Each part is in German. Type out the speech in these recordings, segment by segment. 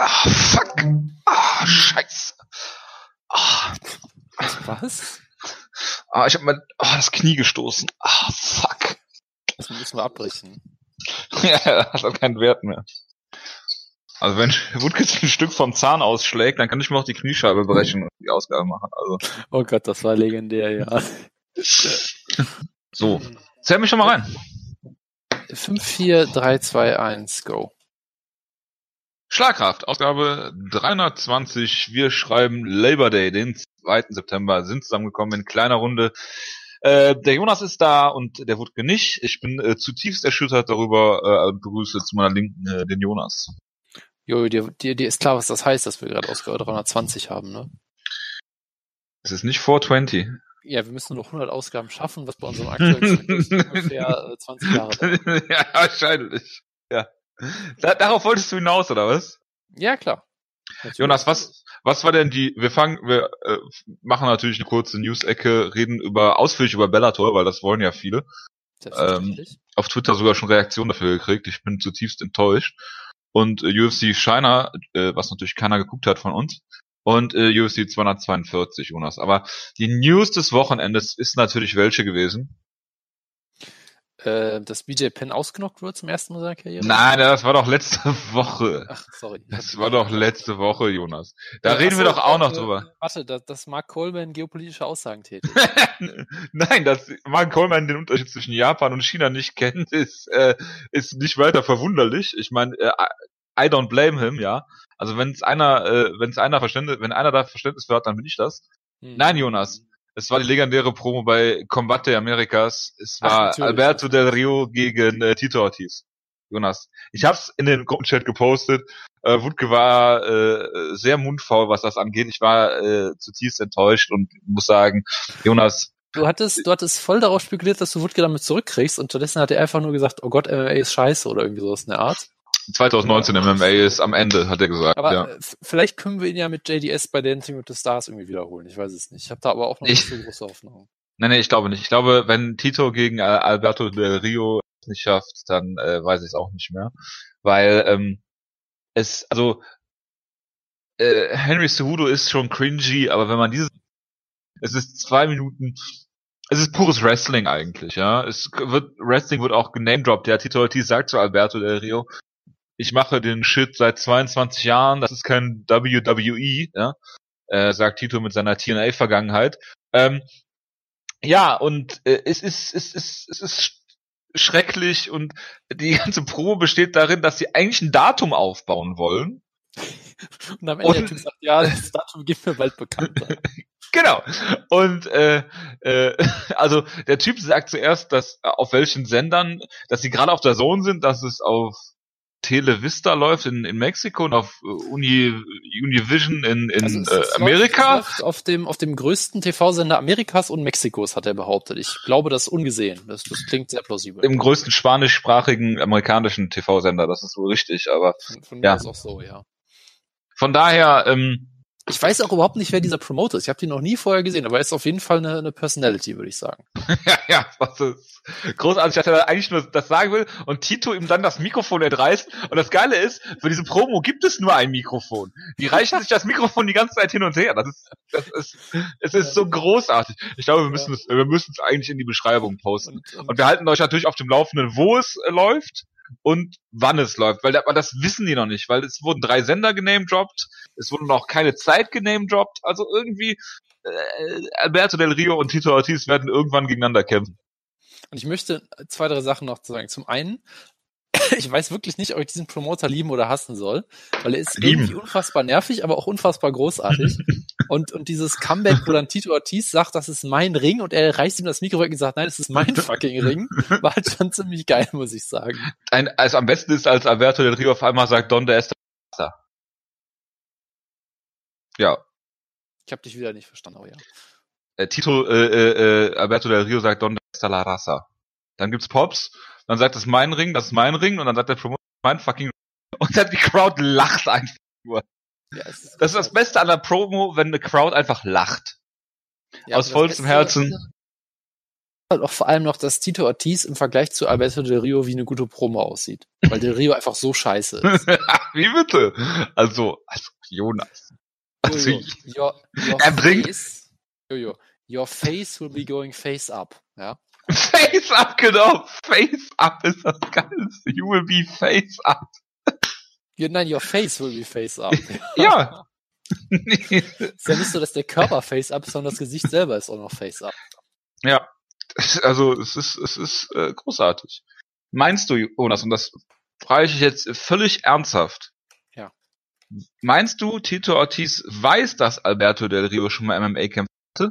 Ah, fuck. Ah, scheiße. Ah, Was? ah ich hab mal ah, das Knie gestoßen. Ah, fuck. Das müssen wir abbrechen. Ja, das hat keinen Wert mehr. Also wenn Woodkiss ein Stück vom Zahn ausschlägt, dann kann ich mir auch die Kniescheibe brechen und die Ausgabe machen. Also Oh Gott, das war legendär, ja. so. Zähl mich schon mal rein. 5, 4, 3, 2, 1, go. Schlagkraft, Ausgabe 320. Wir schreiben Labor Day, den 2. September, sind zusammengekommen in kleiner Runde. Äh, der Jonas ist da und der Wutke nicht. Ich bin äh, zutiefst erschüttert darüber. Äh, begrüße zu meiner Linken äh, den Jonas. Jo, dir, dir, dir ist klar, was das heißt, dass wir gerade Ausgabe 320 haben, ne? Es ist nicht 420. Ja, wir müssen noch 100 Ausgaben schaffen, was bei unserem aktuellen Zyklus ungefähr äh, 20 Jahre dauert. ja, wahrscheinlich. Ja. Da, darauf wolltest du hinaus, oder was? Ja, klar. Natürlich. Jonas, was, was war denn die, wir fangen, wir äh, machen natürlich eine kurze News-Ecke, reden über, ausführlich über Bellator, weil das wollen ja viele. Selbstverständlich. Auf Twitter sogar schon Reaktionen dafür gekriegt. Ich bin zutiefst enttäuscht. Und äh, UFC China, äh, was natürlich keiner geguckt hat von uns. Und äh, UFC 242, Jonas. Aber die News des Wochenendes ist natürlich welche gewesen? Äh, dass BJ Penn ausgenockt wird zum ersten Mal seiner Karriere? Nein, das war doch letzte Woche. Ach, sorry. Das war doch letzte Woche, Jonas. Da Ja, reden wir doch auch noch äh, drüber. Warte, dass, dass Mark Coleman geopolitische Aussagen tätigt. Nein, dass Mark Coleman den Unterschied zwischen Japan und China nicht kennt, ist, äh, ist nicht weiter verwunderlich. Ich meine, äh, I don't blame him, ja. Also wenn es einer, äh, wenn es einer Verständnis, wenn einer da Verständnis für hat, dann bin ich das. Hm. Nein, Jonas. Es war die legendäre Promo bei Combate Americas. Es Ach, war natürlich. Alberto Del Rio gegen äh, Tito Ortiz. Jonas. Ich hab's in den Gruppenchat gepostet. Äh, Wutke war äh, sehr mundfaul, was das angeht. Ich war äh, zutiefst enttäuscht und muss sagen, Jonas, Du hattest, du hattest voll darauf spekuliert, dass du Wutke damit zurückkriegst und stattdessen hat er einfach nur gesagt, oh Gott, MMA ist scheiße oder irgendwie sowas in der Art. 2019 MMA ist am Ende, hat er gesagt. Aber ja. vielleicht können wir ihn ja mit JDS bei Dancing with the Stars irgendwie wiederholen. Ich weiß es nicht. Ich habe da aber auch noch Ich- nicht so große Hoffnung. Nee, nee, ich glaube nicht. Ich glaube, wenn Tito gegen äh, Alberto Del Rio es nicht schafft, dann äh, weiß ich es auch nicht mehr. Weil ähm, es, also äh, Henry Cejudo ist schon cringy, aber wenn man dieses es ist zwei Minuten es ist pures Wrestling eigentlich, ja. Es wird Wrestling wird auch genamedroppt. Der Tito Ortiz sagt zu Alberto Del Rio, ich mache den Shit seit 22 Jahren, das ist kein WWE, ja. Äh, sagt Tito mit seiner TNA-Vergangenheit. Ähm, ja, und äh, es ist, es ist, es ist sch- schrecklich und die ganze Probe besteht darin, dass sie eigentlich ein Datum aufbauen wollen. Und am Ende Und- sagt, ja, das Datum gibt mir bald bekannt. Genau. Und äh, äh, also der Typ sagt zuerst, dass äh, auf welchen Sendern, dass sie gerade auf der Zone sind, dass es auf Televista läuft in, in Mexiko und auf äh, Uni, Univision in, in Also es- äh, es Amerika. läuft Auf dem, auf dem größten TV-Sender Amerikas und Mexikos, hat er behauptet. Ich glaube, das ist ungesehen. Das, das klingt sehr plausibel. Im größten spanischsprachigen amerikanischen TV-Sender, das ist wohl richtig, aber Von, von Ja. mir ist auch so, ja. von daher, ähm, Ich weiß auch überhaupt nicht, wer dieser Promoter ist. Ich habe den noch nie vorher gesehen, aber er ist auf jeden Fall eine, eine Personality, würde ich sagen. Ja, ja, das ist großartig, dass er eigentlich nur das sagen will und Tito ihm dann das Mikrofon entreißt. Und das Geile ist, für diese Promo gibt es nur ein Mikrofon. Die reichen sich das Mikrofon die ganze Zeit hin und her. Das ist, das ist, es ist so großartig. Ich glaube, wir müssen es, wir müssen es eigentlich in die Beschreibung posten. Und wir halten euch natürlich auf dem Laufenden, wo es äh, läuft und wann es läuft, weil aber das wissen die noch nicht, weil es wurden drei Sender genamedroppt, es wurde noch keine Zeit genamedroppt, also irgendwie äh, Alberto Del Rio und Tito Ortiz werden irgendwann gegeneinander kämpfen. und ich möchte zwei, drei Sachen noch sagen. Zum einen, ich weiß wirklich nicht, ob ich diesen Promoter lieben oder hassen soll, weil er ist Lieben. irgendwie unfassbar nervig, aber auch unfassbar großartig. und, und dieses Comeback, wo dann Tito Ortiz sagt, das ist mein Ring und er reißt ihm das Mikro weg und sagt, nein, das ist mein fucking Ring, war halt schon ziemlich geil, muss ich sagen. Ein, also am besten ist, als Alberto Del Rio auf einmal sagt, Donde está la raza?" Ja, Ich habe dich wieder nicht verstanden, aber ja. äh, Tito, äh, äh, äh, Alberto Del Rio sagt, Donde está la raza? Dann gibt's Pops, dann sagt es mein Ring, das ist mein Ring, und dann sagt der Promoter, mein fucking Ring. Und dann die Crowd lacht einfach. ja es Das ist das Beste an der Promo, wenn eine Crowd einfach lacht. Ja, aus das vollstem Herzen. halt auch vor allem noch, dass Tito Ortiz im Vergleich zu Alberto Del Rio wie eine gute Promo aussieht. Weil Del Rio einfach so scheiße ist. Wie bitte? Also, also Jonas. Also, Jojo, your, your Er bringt- face, Jojo, your face will be going face up. Ja. Face up, genau. Face up ist das Geilste. You will be face up. Ja, Nein, your face will be face up. Ja. ist ja nicht so, dass der Körper face up ist, sondern das Gesicht selber ist auch noch face up. ja. Also, es ist, es ist äh, großartig. Meinst du, Jonas, und das frage ich dich jetzt völlig ernsthaft. Ja. Meinst du, Tito Ortiz weiß, dass Alberto Del Rio schon mal MMA kämpft? Ja,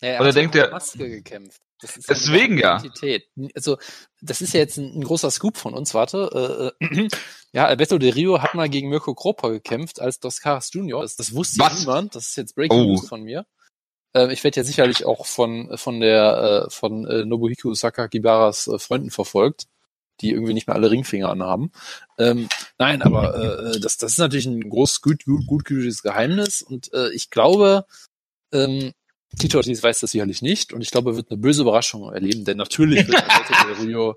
er Oder hat denkt er- Maske gekämpft. Das ist Deswegen ja. Identität. Also, das ist ja jetzt ein, ein großer Scoop von uns, warte. Äh, äh, ja, Alberto Del Rio hat mal gegen Mirko Kropa gekämpft als Dos Caras Junior. Das, das wusste Was? niemand. Das ist jetzt Breaking Oh. News von mir. Äh, ich werde ja sicherlich auch von, von der, äh, von äh, Nobuhiko Sakakibaras äh, Freunden verfolgt, die irgendwie nicht mehr alle Ringfinger anhaben. Ähm, nein, aber äh, das, das ist natürlich ein groß, gut, gut, gutgültiges Geheimnis und äh, ich glaube, ähm, Tito Ortiz weiß das sicherlich nicht und ich glaube, er wird eine böse Überraschung erleben, denn natürlich wird Alberto Del Rio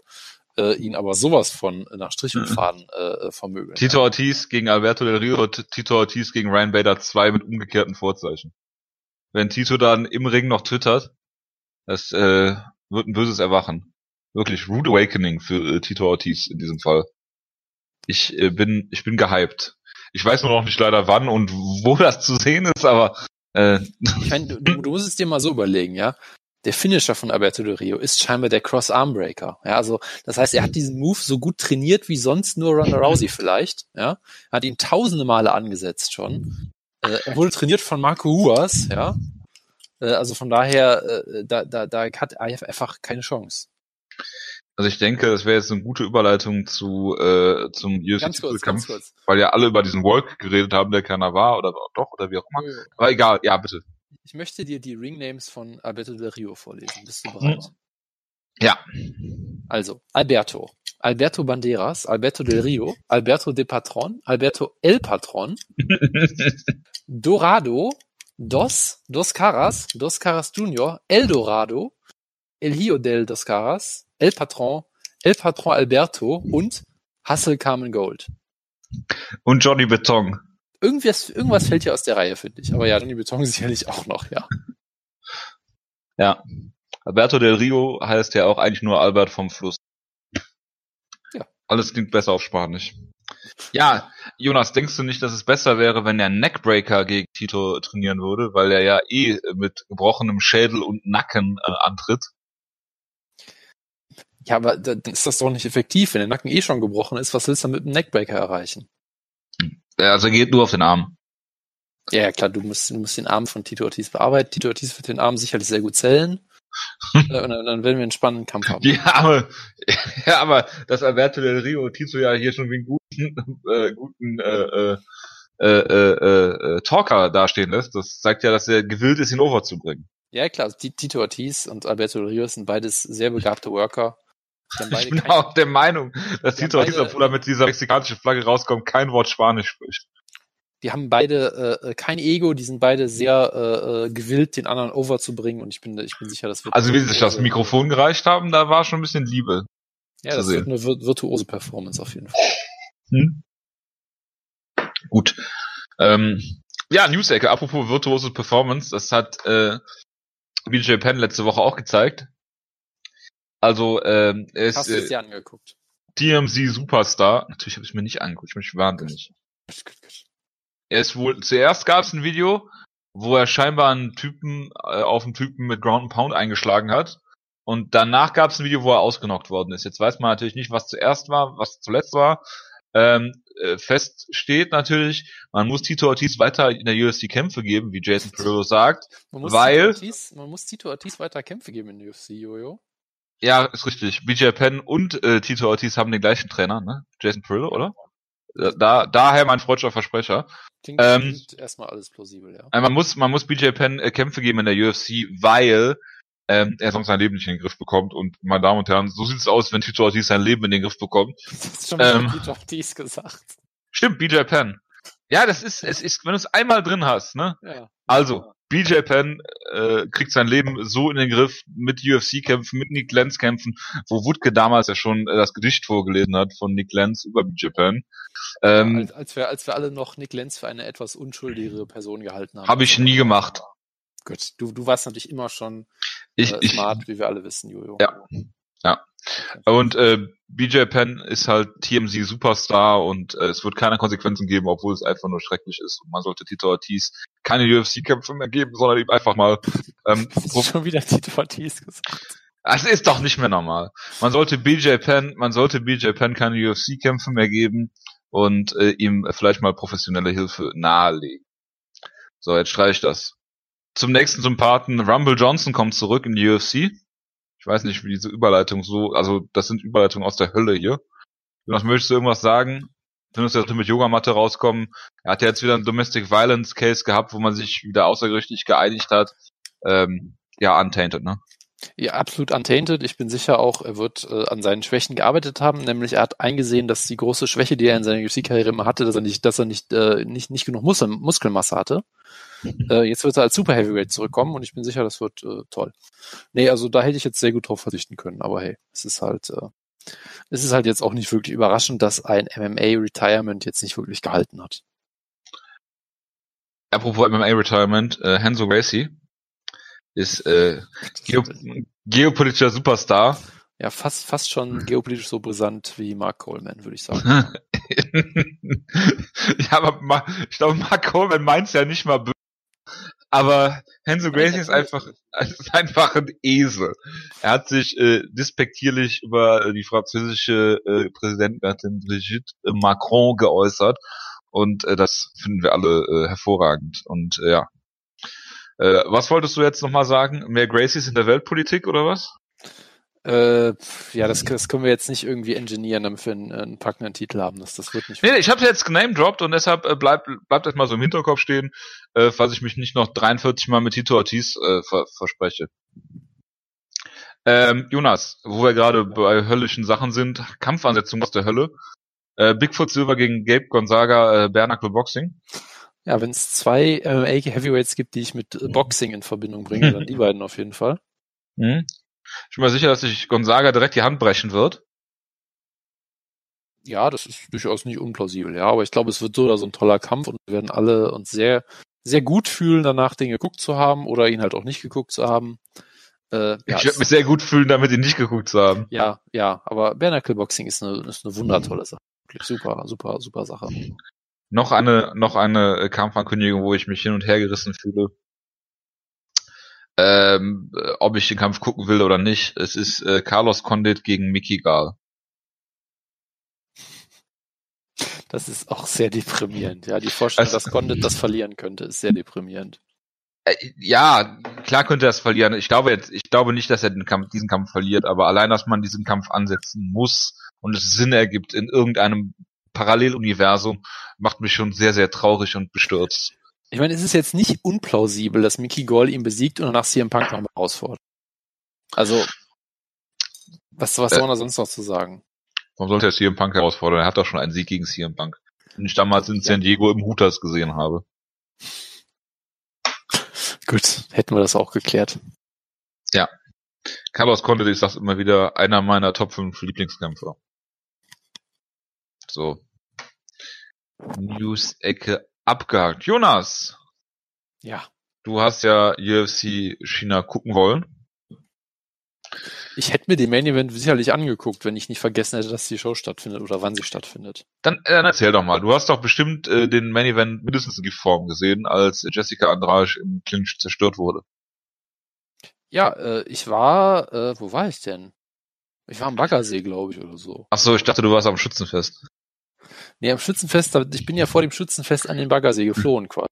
äh, ihn aber sowas von nach Strich und Faden äh, vermöbeln. Tito Ortiz gegen Alberto Del Rio, Tito Ortiz gegen Ryan Bader 2 mit umgekehrten Vorzeichen. Wenn Tito dann im Ring noch twittert, das äh, wird ein böses Erwachen. Wirklich Rude Awakening für äh, Tito Ortiz in diesem Fall. Ich äh, bin ich bin gehypt. Ich weiß nur noch nicht leider wann und wo das zu sehen ist, aber äh, Ich meine, du, du musst es dir mal so überlegen, ja. Der Finisher von Alberto Del Rio ist scheinbar der Cross Armbreaker. Ja, also das heißt, er hat diesen Move so gut trainiert wie sonst nur Ronda Rousey vielleicht. Ja, Er hat ihn tausende Male angesetzt schon. Äh, er wurde trainiert von Marco Huas. Ja, äh, also von daher, äh, da, da, da hat er einfach keine Chance. Also ich denke, das wäre jetzt eine gute Überleitung zu äh, zum Ganz kurz, ganz UFC-Kampf, kurz. weil ja alle über diesen Walk geredet haben, der keiner war oder doch oder wie auch immer. Aber egal, ja bitte. Ich möchte dir die Ringnames von Alberto Del Rio vorlesen. Bist du bereit? Ja. Also, Alberto. Alberto Banderas, Alberto Del Rio, Alberto de Patron, Alberto El Patron, Dorado, Dos, Dos Caras, Dos Caras Junior, El Dorado, El Hio del Dos Caras, El Patron, El Patron Alberto und Hustle Carmen Gold. Und Johnny Beton. Irgendwas, irgendwas fällt hier aus der Reihe, finde ich. Aber ja, Johnny Beton sicherlich auch noch, ja. Ja. Alberto del Rio heißt ja auch eigentlich nur Albert vom Fluss. Ja. Alles klingt besser auf Spanisch. Ja, Jonas, denkst du nicht, dass es besser wäre, wenn der Neckbreaker gegen Tito trainieren würde, weil er ja eh mit gebrochenem Schädel und Nacken äh, antritt? Ja, aber da- dann ist das doch nicht effektiv. Wenn der Nacken eh schon gebrochen ist, was willst du mit dem Neckbreaker erreichen? Ja, Also er geht nur auf den Arm. Ja, klar, du musst, du musst den Arm von Tito Ortiz bearbeiten. Tito Ortiz wird den Arm sicherlich sehr gut zählen. Äh, und dann, dann werden wir einen spannenden Kampf haben. Ja, aber, ja, aber dass Alberto del Rio Tito ja hier schon wie einen guten, äh, guten äh, äh, äh, äh, äh, Talker dastehen lässt, das zeigt ja, dass er gewillt ist, ihn overzubringen. Ja, klar, also Ti- Tito Ortiz und Alberto Del Rio sind beides sehr begabte Worker. Ich bin auch der Meinung, dass Tito obwohl er mit dieser mexikanischen Flagge rauskommt, kein Wort Spanisch spricht. die haben beide äh, kein Ego, die sind beide sehr äh, äh, gewillt, den anderen overzubringen und ich bin, ich bin sicher, das wird Also wie sie sich das Mikrofon gereicht haben, da war schon ein bisschen Liebe. Ja, das sehen. wird eine vir virtuose Performance auf jeden Fall. Hm? Gut. Ähm, ja, News-Ecke, apropos virtuose Performance, das hat äh, BJ Penn letzte Woche auch gezeigt. Also, ähm, ist Hast du es äh, dir angeguckt? TMZ Superstar. Natürlich habe ich mir nicht angeguckt, ich bin nicht wahnsinnig. Gut, gut, gut. Er ist wohl, zuerst gab es ein Video, wo er scheinbar einen Typen äh, auf einen Typen mit Ground and Pound eingeschlagen hat. Und danach gab es ein Video, wo er ausgenockt worden ist. Jetzt weiß man natürlich nicht, was zuerst war, was zuletzt war. Ähm, äh, fest steht natürlich, man muss Tito Ortiz weiter in der UFC Kämpfe geben, wie Jason Perillo sagt. Man muss, Weil- Tito Ortiz, man muss Tito Ortiz weiter Kämpfe geben in der UFC, Jojo. Ja, ist richtig. BJ Penn und äh, Tito Ortiz haben den gleichen Trainer, ne? Jason Perillo, oder? Äh, Da, daher mein freudscher Versprecher. Klingt, Ähm, erstmal alles plausibel, ja. Man muss, man muss BJ Penn äh, Kämpfe geben in der UFC, weil ähm, er sonst sein Leben nicht in den Griff bekommt. Und meine Damen und Herren, so sieht es aus, wenn Tito Ortiz sein Leben in den Griff bekommt. Das hast schon ähm, Tito Ortiz gesagt. Stimmt, BJ Penn. Ja, das ist, es ist, wenn du es einmal drin hast, ne? Ja. Also, BJ Penn äh, kriegt sein Leben so in den Griff mit UFC-Kämpfen, mit Nick Lenz-Kämpfen, wo Wutke damals ja schon äh, das Gedicht vorgelesen hat von Nick Lenz über BJ Penn. Ähm, als, als, wir, als wir alle noch Nick Lenz für eine etwas unschuldigere Person gehalten haben. Habe ich nie gemacht. Gut, du, du warst natürlich immer schon ich, äh, smart, ich, wie wir alle wissen, Jojo. Ja, ja. Und äh, BJ Penn ist halt TMZ Superstar und äh, es wird keine Konsequenzen geben, obwohl es einfach nur schrecklich ist. Und man sollte Tito Ortiz keine UFC-Kämpfe mehr geben, sondern ihm einfach mal ähm, schon wieder Tito Ortiz gesagt. Das ist doch nicht mehr normal. Man sollte BJ Penn, man sollte BJ Penn keine UFC-Kämpfe mehr geben und äh, ihm vielleicht mal professionelle Hilfe nahelegen. So, jetzt streiche ich das. Zum nächsten Sympathen, Rumble Johnson kommt zurück in die UFC. Ich weiß nicht, wie diese Überleitung so, also das sind Überleitungen aus der Hölle hier. Was möchtest du irgendwas sagen? Du, dass wir mit Yogamatte rauskommen? Er hat ja jetzt wieder einen Domestic Violence Case gehabt, wo man sich wieder außergerichtlich geeinigt hat. Ähm, ja, untainted, ne? Ja, absolut untainted. Ich bin sicher auch, er wird äh, an seinen Schwächen gearbeitet haben. Nämlich er hat eingesehen, dass die große Schwäche, die er in seiner UFC-Karriere immer hatte, dass er nicht, dass er nicht, äh, nicht, nicht genug Muskel, Muskelmasse hatte. Äh, jetzt wird er als Super Heavyweight zurückkommen und ich bin sicher, das wird äh, toll. Nee, also da hätte ich jetzt sehr gut drauf verzichten können, aber hey, es ist halt, äh, es ist halt jetzt auch nicht wirklich überraschend, dass ein MMA-Retirement jetzt nicht wirklich gehalten hat. Apropos MMA-Retirement, äh, Hanzo Gracie ist äh, Geo geopolitischer Superstar. Ja, fast, fast schon geopolitisch so brisant wie Mark Coleman, würde ich sagen. ja, aber ich glaube, Mark Coleman meint es ja nicht mal böse. Aber Hanzo Gracie ist einfach, ist einfach ein Esel. Er hat sich äh, dispektierlich über äh, die französische äh, Präsidentin Brigitte Macron geäußert. Und äh, das finden wir alle äh, hervorragend. Und äh, ja. Äh, was wolltest du jetzt nochmal sagen? Mehr Gracies in der Weltpolitik oder was? Äh, ja, das, das können wir jetzt nicht irgendwie engineeren, damit wir einen, einen packenden Titel haben. Das, das wird nicht. Nee, ich habe jetzt genamedroppt und deshalb äh, bleibt bleibt das mal so im Hinterkopf stehen, äh, falls ich mich nicht noch 43 Mal mit Tito Ortiz äh, ver verspreche. Ähm, Jonas, wo wir gerade bei höllischen Sachen sind, Kampfansetzung aus der Hölle. Äh, Bigfoot Silver gegen Gabe Gonzaga, äh, Bernacle Boxing. Ja, wenn es zwei MMA Heavyweights gibt, die ich mit Boxing in Verbindung bringe, dann die beiden auf jeden Fall. Mhm. Ich bin mir sicher, dass sich Gonzaga direkt die Hand brechen wird. Ja, das ist durchaus nicht unplausibel, ja, aber ich glaube, es wird so oder so ein toller Kampf und wir werden alle uns sehr, sehr gut fühlen, danach den geguckt zu haben oder ihn halt auch nicht geguckt zu haben. Äh, ja, ich werde mich sehr gut fühlen, damit ihn nicht geguckt zu haben. Ja, ja, aber Bernacle Boxing ist eine, ist eine wundertolle Sache. Wirklich super, super, super Sache. Noch eine, noch eine Kampfankündigung, wo ich mich hin und her gerissen fühle ähm, ob ich den Kampf gucken will oder nicht. Es ist äh, Carlos Condit gegen Mickey Gall. Das ist auch sehr deprimierend. Ja, die Vorstellung, also, dass Condit das verlieren könnte, ist sehr deprimierend. Äh, ja, klar könnte er es verlieren. Ich glaube jetzt, ich glaube nicht, dass er den Kampf, diesen Kampf verliert, aber allein, dass man diesen Kampf ansetzen muss und es Sinn ergibt in irgendeinem Paralleluniversum, macht mich schon sehr, sehr traurig und bestürzt. Ich meine, es ist jetzt nicht unplausibel, dass Mickey Gall ihn besiegt und danach CM Punk nochmal herausfordert. Also, was, was äh, soll man da sonst noch zu sagen? Warum sollte er CM Punk herausfordern? Er hat doch schon einen Sieg gegen CM Punk. Den ich damals in San Diego im Hooters gesehen habe. Gut, hätten wir das auch geklärt. Ja. Carlos Condit ist das immer wieder einer meiner Top 5 Lieblingskämpfer. So. News-Ecke abgehakt. Jonas. Ja. Du hast ja UFC China gucken wollen. Ich hätte mir den Main Event sicherlich angeguckt, wenn ich nicht vergessen hätte, dass die Show stattfindet oder wann sie stattfindet. Dann, äh, dann erzähl doch mal. Du hast doch bestimmt äh, den Main Event mindestens in Giftform gesehen, als Jessica Andrade im Clinch zerstört wurde. Ja, äh, ich war, äh, wo war ich denn? Ich war am Baggersee, glaube ich, oder so. Ach so, ich dachte, du warst am Schützenfest. Nee, am Schützenfest, ich bin ja vor dem Schützenfest an den Baggersee geflohen quasi.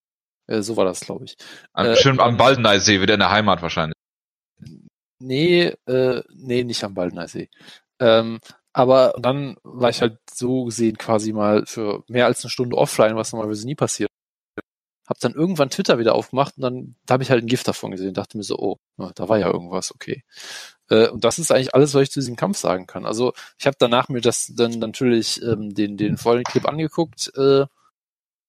Äh, so war das, glaube ich. Am, äh, schön am Baldeneysee, wieder in der Heimat wahrscheinlich. Nee, äh, nee, nicht am Baldeneysee. Ähm, aber dann war ich halt so gesehen quasi mal für mehr als eine Stunde offline, was normalerweise nie passiert. Hab dann irgendwann Twitter wieder aufgemacht und dann da habe ich halt ein Gift davon gesehen. Dachte mir so, oh, da war ja irgendwas, okay. Äh, und das ist eigentlich alles, was ich zu diesem Kampf sagen kann. Also ich habe danach mir das dann natürlich ähm, den, den vollen Clip angeguckt äh,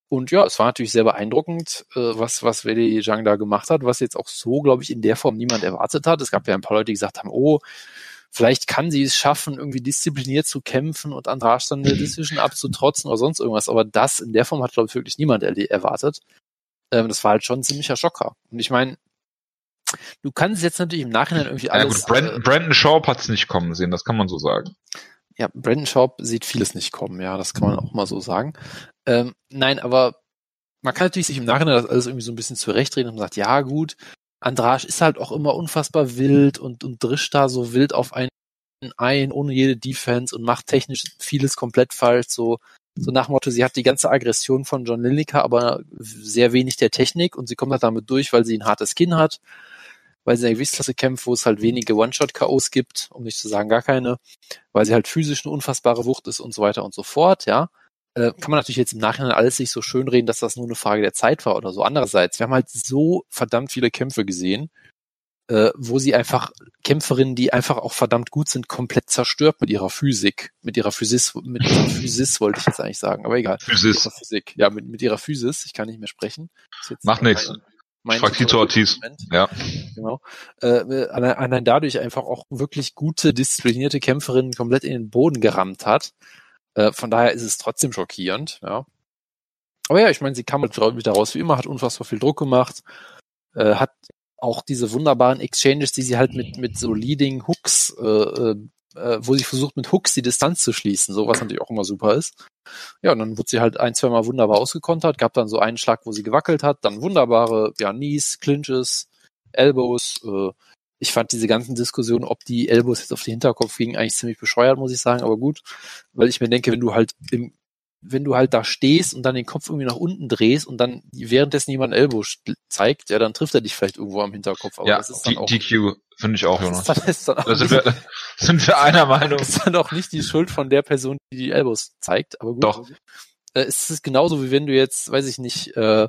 Und ja, es war natürlich sehr beeindruckend, äh, was, was Wei Zhang da gemacht hat, was jetzt auch so, glaube ich, in der Form niemand erwartet hat. Es gab ja ein paar Leute, die gesagt haben, oh, vielleicht kann sie es schaffen, irgendwie diszipliniert zu kämpfen und Andrasch dann eine Decision abzutrotzen oder sonst irgendwas. Aber das in der Form hat, glaube ich, wirklich niemand erwartet. Ähm, das war halt schon ein ziemlicher Schocker. Und ich meine, du kannst jetzt natürlich im Nachhinein irgendwie alles. Ja, gut, Brandon, äh, Brandon Schaub hat es nicht kommen sehen, das kann man so sagen. Ja, Brandon Schaub sieht vieles nicht kommen, ja, das kann man auch mal so sagen. Ähm, nein, aber man kann natürlich sich im Nachhinein das alles irgendwie so ein bisschen zurechtreden und sagt, ja gut, Andrasch ist halt auch immer unfassbar wild und, und drischt da so wild auf einen ein, ohne jede Defense und macht technisch vieles komplett falsch, so, so nach Motto, sie hat die ganze Aggression von John Lineker, aber sehr wenig der Technik und sie kommt halt damit durch, weil sie ein hartes Kinn hat, weil sie in der Gewichtsklasse kämpft, wo es halt wenige One-Shot-KOs gibt, um nicht zu sagen gar keine, weil sie halt physisch eine unfassbare Wucht ist und so weiter und so fort, ja äh, kann man natürlich jetzt im Nachhinein alles sich so schön reden, dass das nur eine Frage der Zeit war oder so. Andererseits, wir haben halt so verdammt viele Kämpfe gesehen, äh, wo sie einfach Kämpferinnen, die einfach auch verdammt gut sind, komplett zerstört mit ihrer Physik, mit ihrer Physis, mit ihrer Physis wollte ich jetzt eigentlich sagen, aber egal. Physis. Physik. Ja, mit, mit ihrer Physis. Ich kann nicht mehr sprechen. Macht nichts. Fragtito Ortiz. Ja. Genau. Äh, allein dadurch einfach auch wirklich gute, disziplinierte Kämpferinnen komplett in den Boden gerammt hat. Äh, von daher ist es trotzdem schockierend, ja. Aber ja, ich meine, sie kam halt wieder raus wie immer, hat unfassbar viel Druck gemacht, äh, hat auch diese wunderbaren Exchanges, die sie halt mit, mit so Leading Hooks, äh, äh, äh wo sie versucht, mit Hooks die Distanz zu schließen, so was natürlich auch immer super ist. Ja, und dann wurde sie halt ein, zwei Mal wunderbar ausgekontert, gab dann so einen Schlag, wo sie gewackelt hat, dann wunderbare, ja, Knees, Clinches, Elbows, äh, ich fand diese ganzen Diskussionen, ob die Elbows jetzt auf den Hinterkopf gingen, eigentlich ziemlich bescheuert, muss ich sagen, aber gut, weil ich mir denke, wenn du halt im, wenn du halt da stehst und dann den Kopf irgendwie nach unten drehst und dann währenddessen jemand Elbow zeigt, ja, dann trifft er dich vielleicht irgendwo am Hinterkopf. Aber ja, das ist dann auch, DQ finde ich auch, Jonas. Das ist dann, ist dann da sind, wir, sind wir einer Meinung. Das ist dann auch nicht die Schuld von der Person, die die Elbows zeigt, aber gut. Doch. Äh, es ist genauso, wie wenn du jetzt, weiß ich nicht, äh,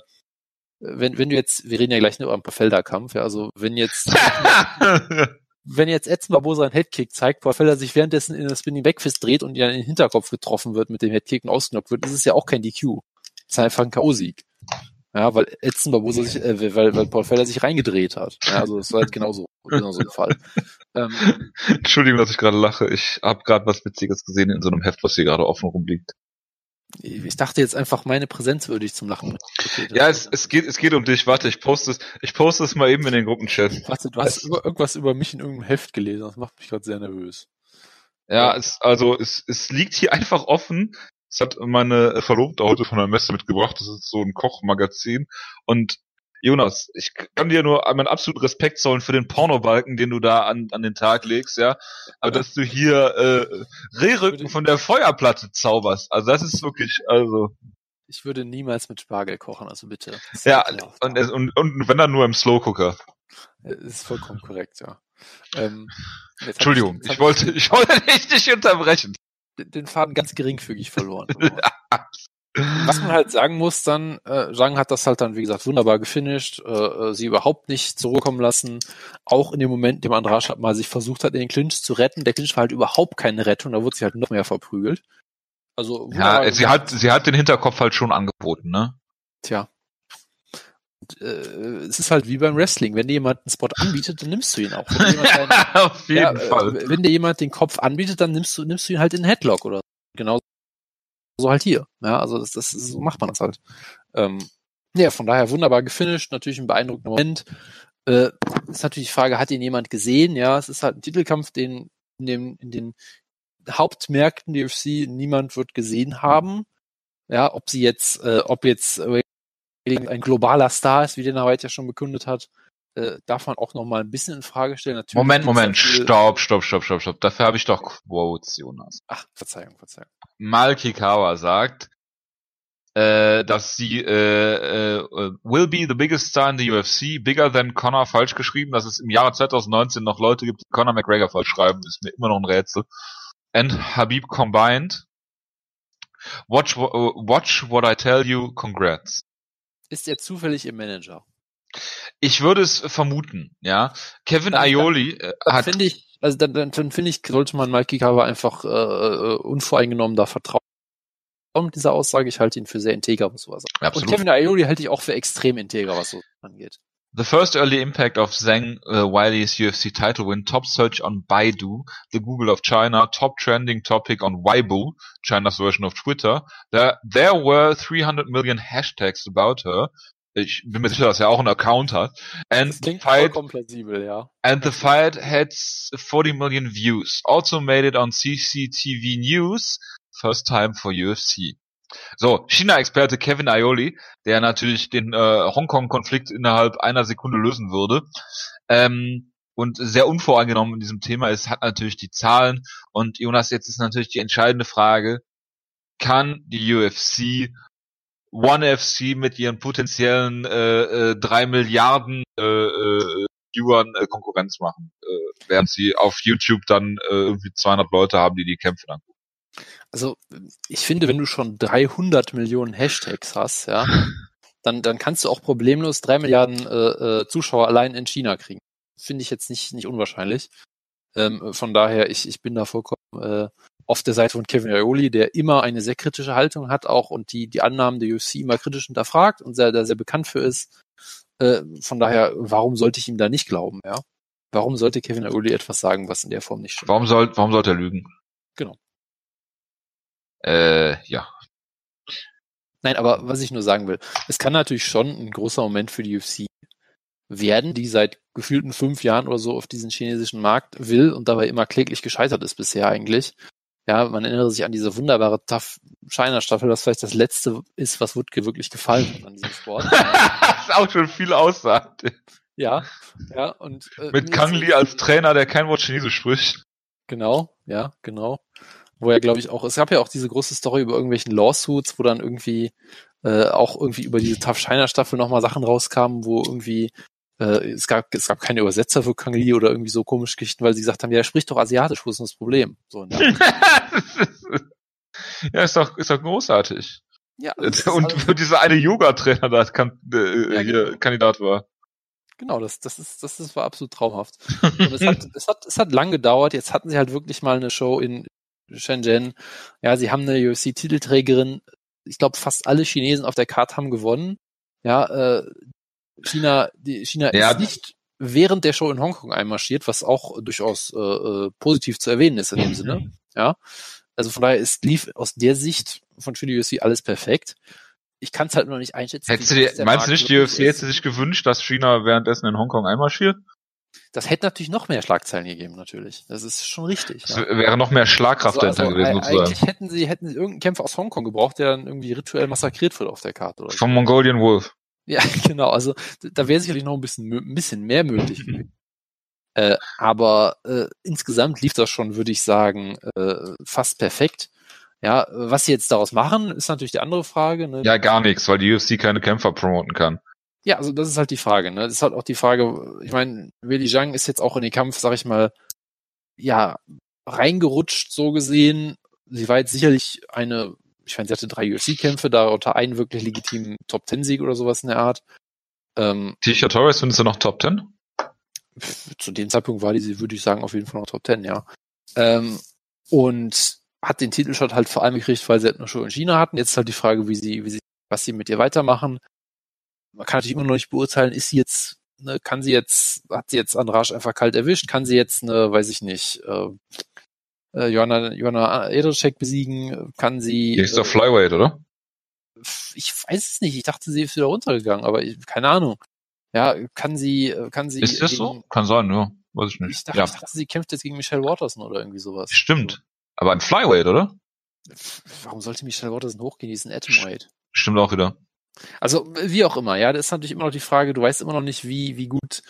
wenn, wenn du jetzt, wir reden ja gleich nur über einen Felderkampf, ja, also wenn jetzt, wenn jetzt Etzmabo seinen Headkick zeigt, wo Felder sich währenddessen in das Spinning Backfist dreht und dann in den Hinterkopf getroffen wird mit dem Headkick und ausgenockt wird, ist es ja auch kein DQ. Das ist einfach ein K.O.-Sieg. Ja, weil Edson Barbosa sich, äh, weil, weil Paul Feller sich reingedreht hat. Ja, also das war halt genauso, genauso ein Fall. Ähm, Entschuldigung, dass ich gerade lache. Ich habe gerade was Witziges gesehen in so einem Heft, was hier gerade offen rumliegt. Ich dachte jetzt einfach, meine Präsenz würde ich zum Lachen. Okay, ja, es, es geht, es geht um dich. Warte, ich poste es, ich poste es mal eben in den Gruppenchat. Warte, du hast über, irgendwas über mich in irgendeinem Heft gelesen. Das macht mich gerade sehr nervös. Ja, es, also es, es liegt hier einfach offen. Es hat meine Verlobte heute von der Messe mitgebracht. Das ist so ein Kochmagazin. Und Jonas, ich kann dir nur meinen absoluten Respekt zollen für den Pornobalken, den du da an, an den Tag legst, ja. Aber dass du hier äh, Rehrücken von der Feuerplatte zauberst, also das ist wirklich, also. Ich würde niemals mit Spargel kochen, also bitte. Ja, und, und, und wenn dann nur im Slowcooker. Das ist vollkommen korrekt, ja. Ähm, Entschuldigung, ich, ich wollte, ich wollte dich nicht unterbrechen. Den Faden ganz geringfügig verloren. Was man halt sagen muss dann, äh, Zhang hat das halt dann, wie gesagt, wunderbar gefinisht, äh, äh sie überhaupt nicht zurückkommen lassen. Auch in dem Moment, in dem Andrasch halt mal sich versucht hat, den Clinch zu retten. Der Clinch war halt überhaupt keine Rettung, da wurde sie halt noch mehr verprügelt. Also, ja, sie hat, sie hat den Hinterkopf halt schon angeboten, ne? Tja. Und, äh, es ist halt wie beim Wrestling. Wenn dir jemand einen Spot anbietet, dann nimmst du ihn auch. Wenn dir einen, Auf jeden ja, Fall. Äh, wenn dir jemand den Kopf anbietet, dann nimmst du, nimmst du ihn halt in den Headlock oder genau so halt hier. Ja, also das, das so macht man das halt. Ähm, ja, von daher wunderbar gefinisht, natürlich ein beeindruckender Moment. Äh, ist natürlich die Frage, hat ihn jemand gesehen? Ja, es ist halt ein Titelkampf, den in, dem, in den Hauptmärkten der UFC niemand wird gesehen haben. Ja, ob sie jetzt, äh, ob jetzt äh, ein globaler Star ist, wie den White ja schon bekundet hat, äh, darf man auch noch mal ein bisschen in Frage stellen. Natürlich Moment, Moment, stopp, stopp, stopp, stopp, stopp. Dafür habe ich doch Quotes, Jonas. Ach, Verzeihung, Verzeihung. Malki Kawa sagt, äh, dass sie äh, äh, will be the biggest star in the UFC, bigger than Conor falsch geschrieben, dass es im Jahre 2019 noch Leute gibt, die Conor McGregor falsch schreiben, ist mir immer noch ein Rätsel. And Habib combined. Watch, watch what I tell you, congrats. Ist er zufällig im Manager? Ich würde es vermuten, ja. Kevin dann, Aioli dann, dann hat. Finde ich, also dann, dann, dann finde ich, sollte man Mikey Kawa einfach äh, äh, unvoreingenommen da vertrauen. mit dieser Aussage. Ich halte ihn für sehr integer, was sowas angeht. Absolut. Und Kevin Aioli halte ich auch für extrem integer, was so angeht. The first early impact of Zhang uh, Wiley's UFC title win, top search on Baidu, the Google of China, top trending topic on Weibo, China's version of Twitter. There, there were 300 million hashtags about her. Ich bin mir sicher, dass er auch einen Account hat. And Das klingt fight, vollkommen plausibel, ja. and the fight had 40 million views. Also made it on CCTV News. First time for UFC. So, China-Experte Kevin Aioli, der natürlich den äh, Hongkong-Konflikt innerhalb einer Sekunde lösen würde, ähm, und sehr unvoreingenommen in diesem Thema ist, hat natürlich die Zahlen. Und Jonas, jetzt ist natürlich die entscheidende Frage, kann die UFC One FC mit ihren potenziellen äh, äh, drei Milliarden äh, äh, Viewern äh, Konkurrenz machen, äh, während sie auf YouTube dann äh, irgendwie 200 Leute haben, die die Kämpfe dann gucken. Also ich finde, wenn du schon 300 Millionen Hashtags hast, ja, dann, dann kannst du auch problemlos drei Milliarden äh, äh, Zuschauer allein in China kriegen. Finde ich jetzt nicht, nicht unwahrscheinlich. Ähm, von daher, ich, ich bin da vollkommen äh, auf der Seite von Kevin Aioli, der immer eine sehr kritische Haltung hat auch und die die Annahmen der UFC immer kritisch hinterfragt und sehr, der sehr bekannt für ist. Äh, von daher, warum sollte ich ihm da nicht glauben, ja? Warum sollte Kevin Aioli etwas sagen, was in der Form nicht stimmt? Warum soll, warum sollte er lügen? Genau. Äh, ja. Nein, aber was ich nur sagen will, es kann natürlich schon ein großer Moment für die UFC werden, die seit gefühlten fünf Jahren oder so auf diesen chinesischen Markt will und dabei immer kläglich gescheitert ist bisher eigentlich. Ja, man erinnere sich an diese wunderbare Tough China Staffel, das vielleicht das letzte ist, was Wutke wirklich gefallen hat an diesem Sport. das ist auch schon viel aussagt. ja, ja, und äh, Mit Kang Lee als Trainer, der kein Wort Chinesisch spricht. Genau, ja, genau. Wo er, glaube ich, auch, es gab ja auch diese große Story über irgendwelchen Lawsuits, wo dann irgendwie äh, auch irgendwie über diese Tough China Staffel nochmal Sachen rauskamen, wo irgendwie äh, es gab es gab keine Übersetzer für Kang Lee oder irgendwie so komische Geschichten, weil sie gesagt haben, ja, er spricht doch Asiatisch, wo ist denn das Problem? So, ja, ist doch, ist doch großartig. ja, ist Und für dieser eine Yoga-Trainer da kann, äh, Ja, genau. Kandidat war. Genau, das, das ist, das ist, war absolut traumhaft. Es hat, es hat, es hat lang gedauert. Jetzt hatten sie halt wirklich mal eine Show in Shenzhen. Ja, sie haben eine UFC-Titelträgerin. Ich glaube, fast alle Chinesen auf der Karte haben gewonnen. Ja, äh, China, die, China Ja. ist nicht während der Show in Hongkong einmarschiert, was auch durchaus äh, äh, positiv zu erwähnen ist in dem Sinne. Ja, also von daher ist lief aus der Sicht von die UFC alles perfekt. Ich kann es halt noch nicht einschätzen. Hättest du dir, meinst du nicht, die UFC hätte sich gewünscht, dass China währenddessen in Hongkong einmarschiert? Das hätte natürlich noch mehr Schlagzeilen gegeben, natürlich. Das ist schon richtig. Es Ja. wäre noch mehr Schlagkraft Also, dahinter also, gewesen, e- sozusagen. eigentlich hätten sie, hätten sie irgendeinen Kämpfer aus Hongkong gebraucht, der dann irgendwie rituell massakriert wird auf der Karte oder so. Vom Mongolian Wolf. Ja, genau. Also da wäre sicherlich noch ein bisschen, ein bisschen mehr möglich gewesen. Äh, aber äh, insgesamt lief das schon, würde ich sagen, äh, fast perfekt. Ja, was sie jetzt daraus machen, ist natürlich die andere Frage. Ne? Ja, gar nichts, weil die UFC keine Kämpfer promoten kann. Ja, also das ist halt die Frage. Ne? Das ist halt auch die Frage, ich meine, Willi Zhang ist jetzt auch in den Kampf, sag ich mal, ja, reingerutscht, so gesehen. Sie war jetzt sicherlich eine, ich meine, sie hatte drei UFC-Kämpfe, darunter einen wirklich legitimen Top-Ten-Sieg oder sowas in der Art. Ähm, Tisha Torres findest du noch Top 10? zu dem Zeitpunkt war die, sie, würde ich sagen, auf jeden Fall noch Top Ten, ja. Ähm, und hat den Titelshot halt vor allem gekriegt, weil sie halt eine Show in China hatten. Jetzt ist halt die Frage, wie sie, wie sie, was sie mit ihr weitermachen. Man kann natürlich immer noch nicht beurteilen, ist sie jetzt, ne, kann sie jetzt, hat sie jetzt Andrasch einfach kalt erwischt? Kann sie jetzt eine, weiß ich nicht, äh, äh, Joanna, Joanna Edricek besiegen? Kann sie, Die ist doch äh, Flyweight, oder? ich weiß es nicht. Ich dachte, sie ist wieder runtergegangen, aber ich, keine Ahnung. Ja, kann sie, äh, kann sie. Ist das gegen- so? Kann sein, ja. Weiß ich Ich nicht. dachte, Ja, ich dachte, sie kämpft jetzt gegen Michelle Waterson oder irgendwie sowas. stimmt. Aber ein Flyweight, oder? Warum sollte Michelle Waterson hochgehen? Die ist ein Atomweight. Stimmt auch wieder. Also, wie auch immer, ja, das ist natürlich immer noch die Frage, du weißt immer noch nicht, wie, wie gut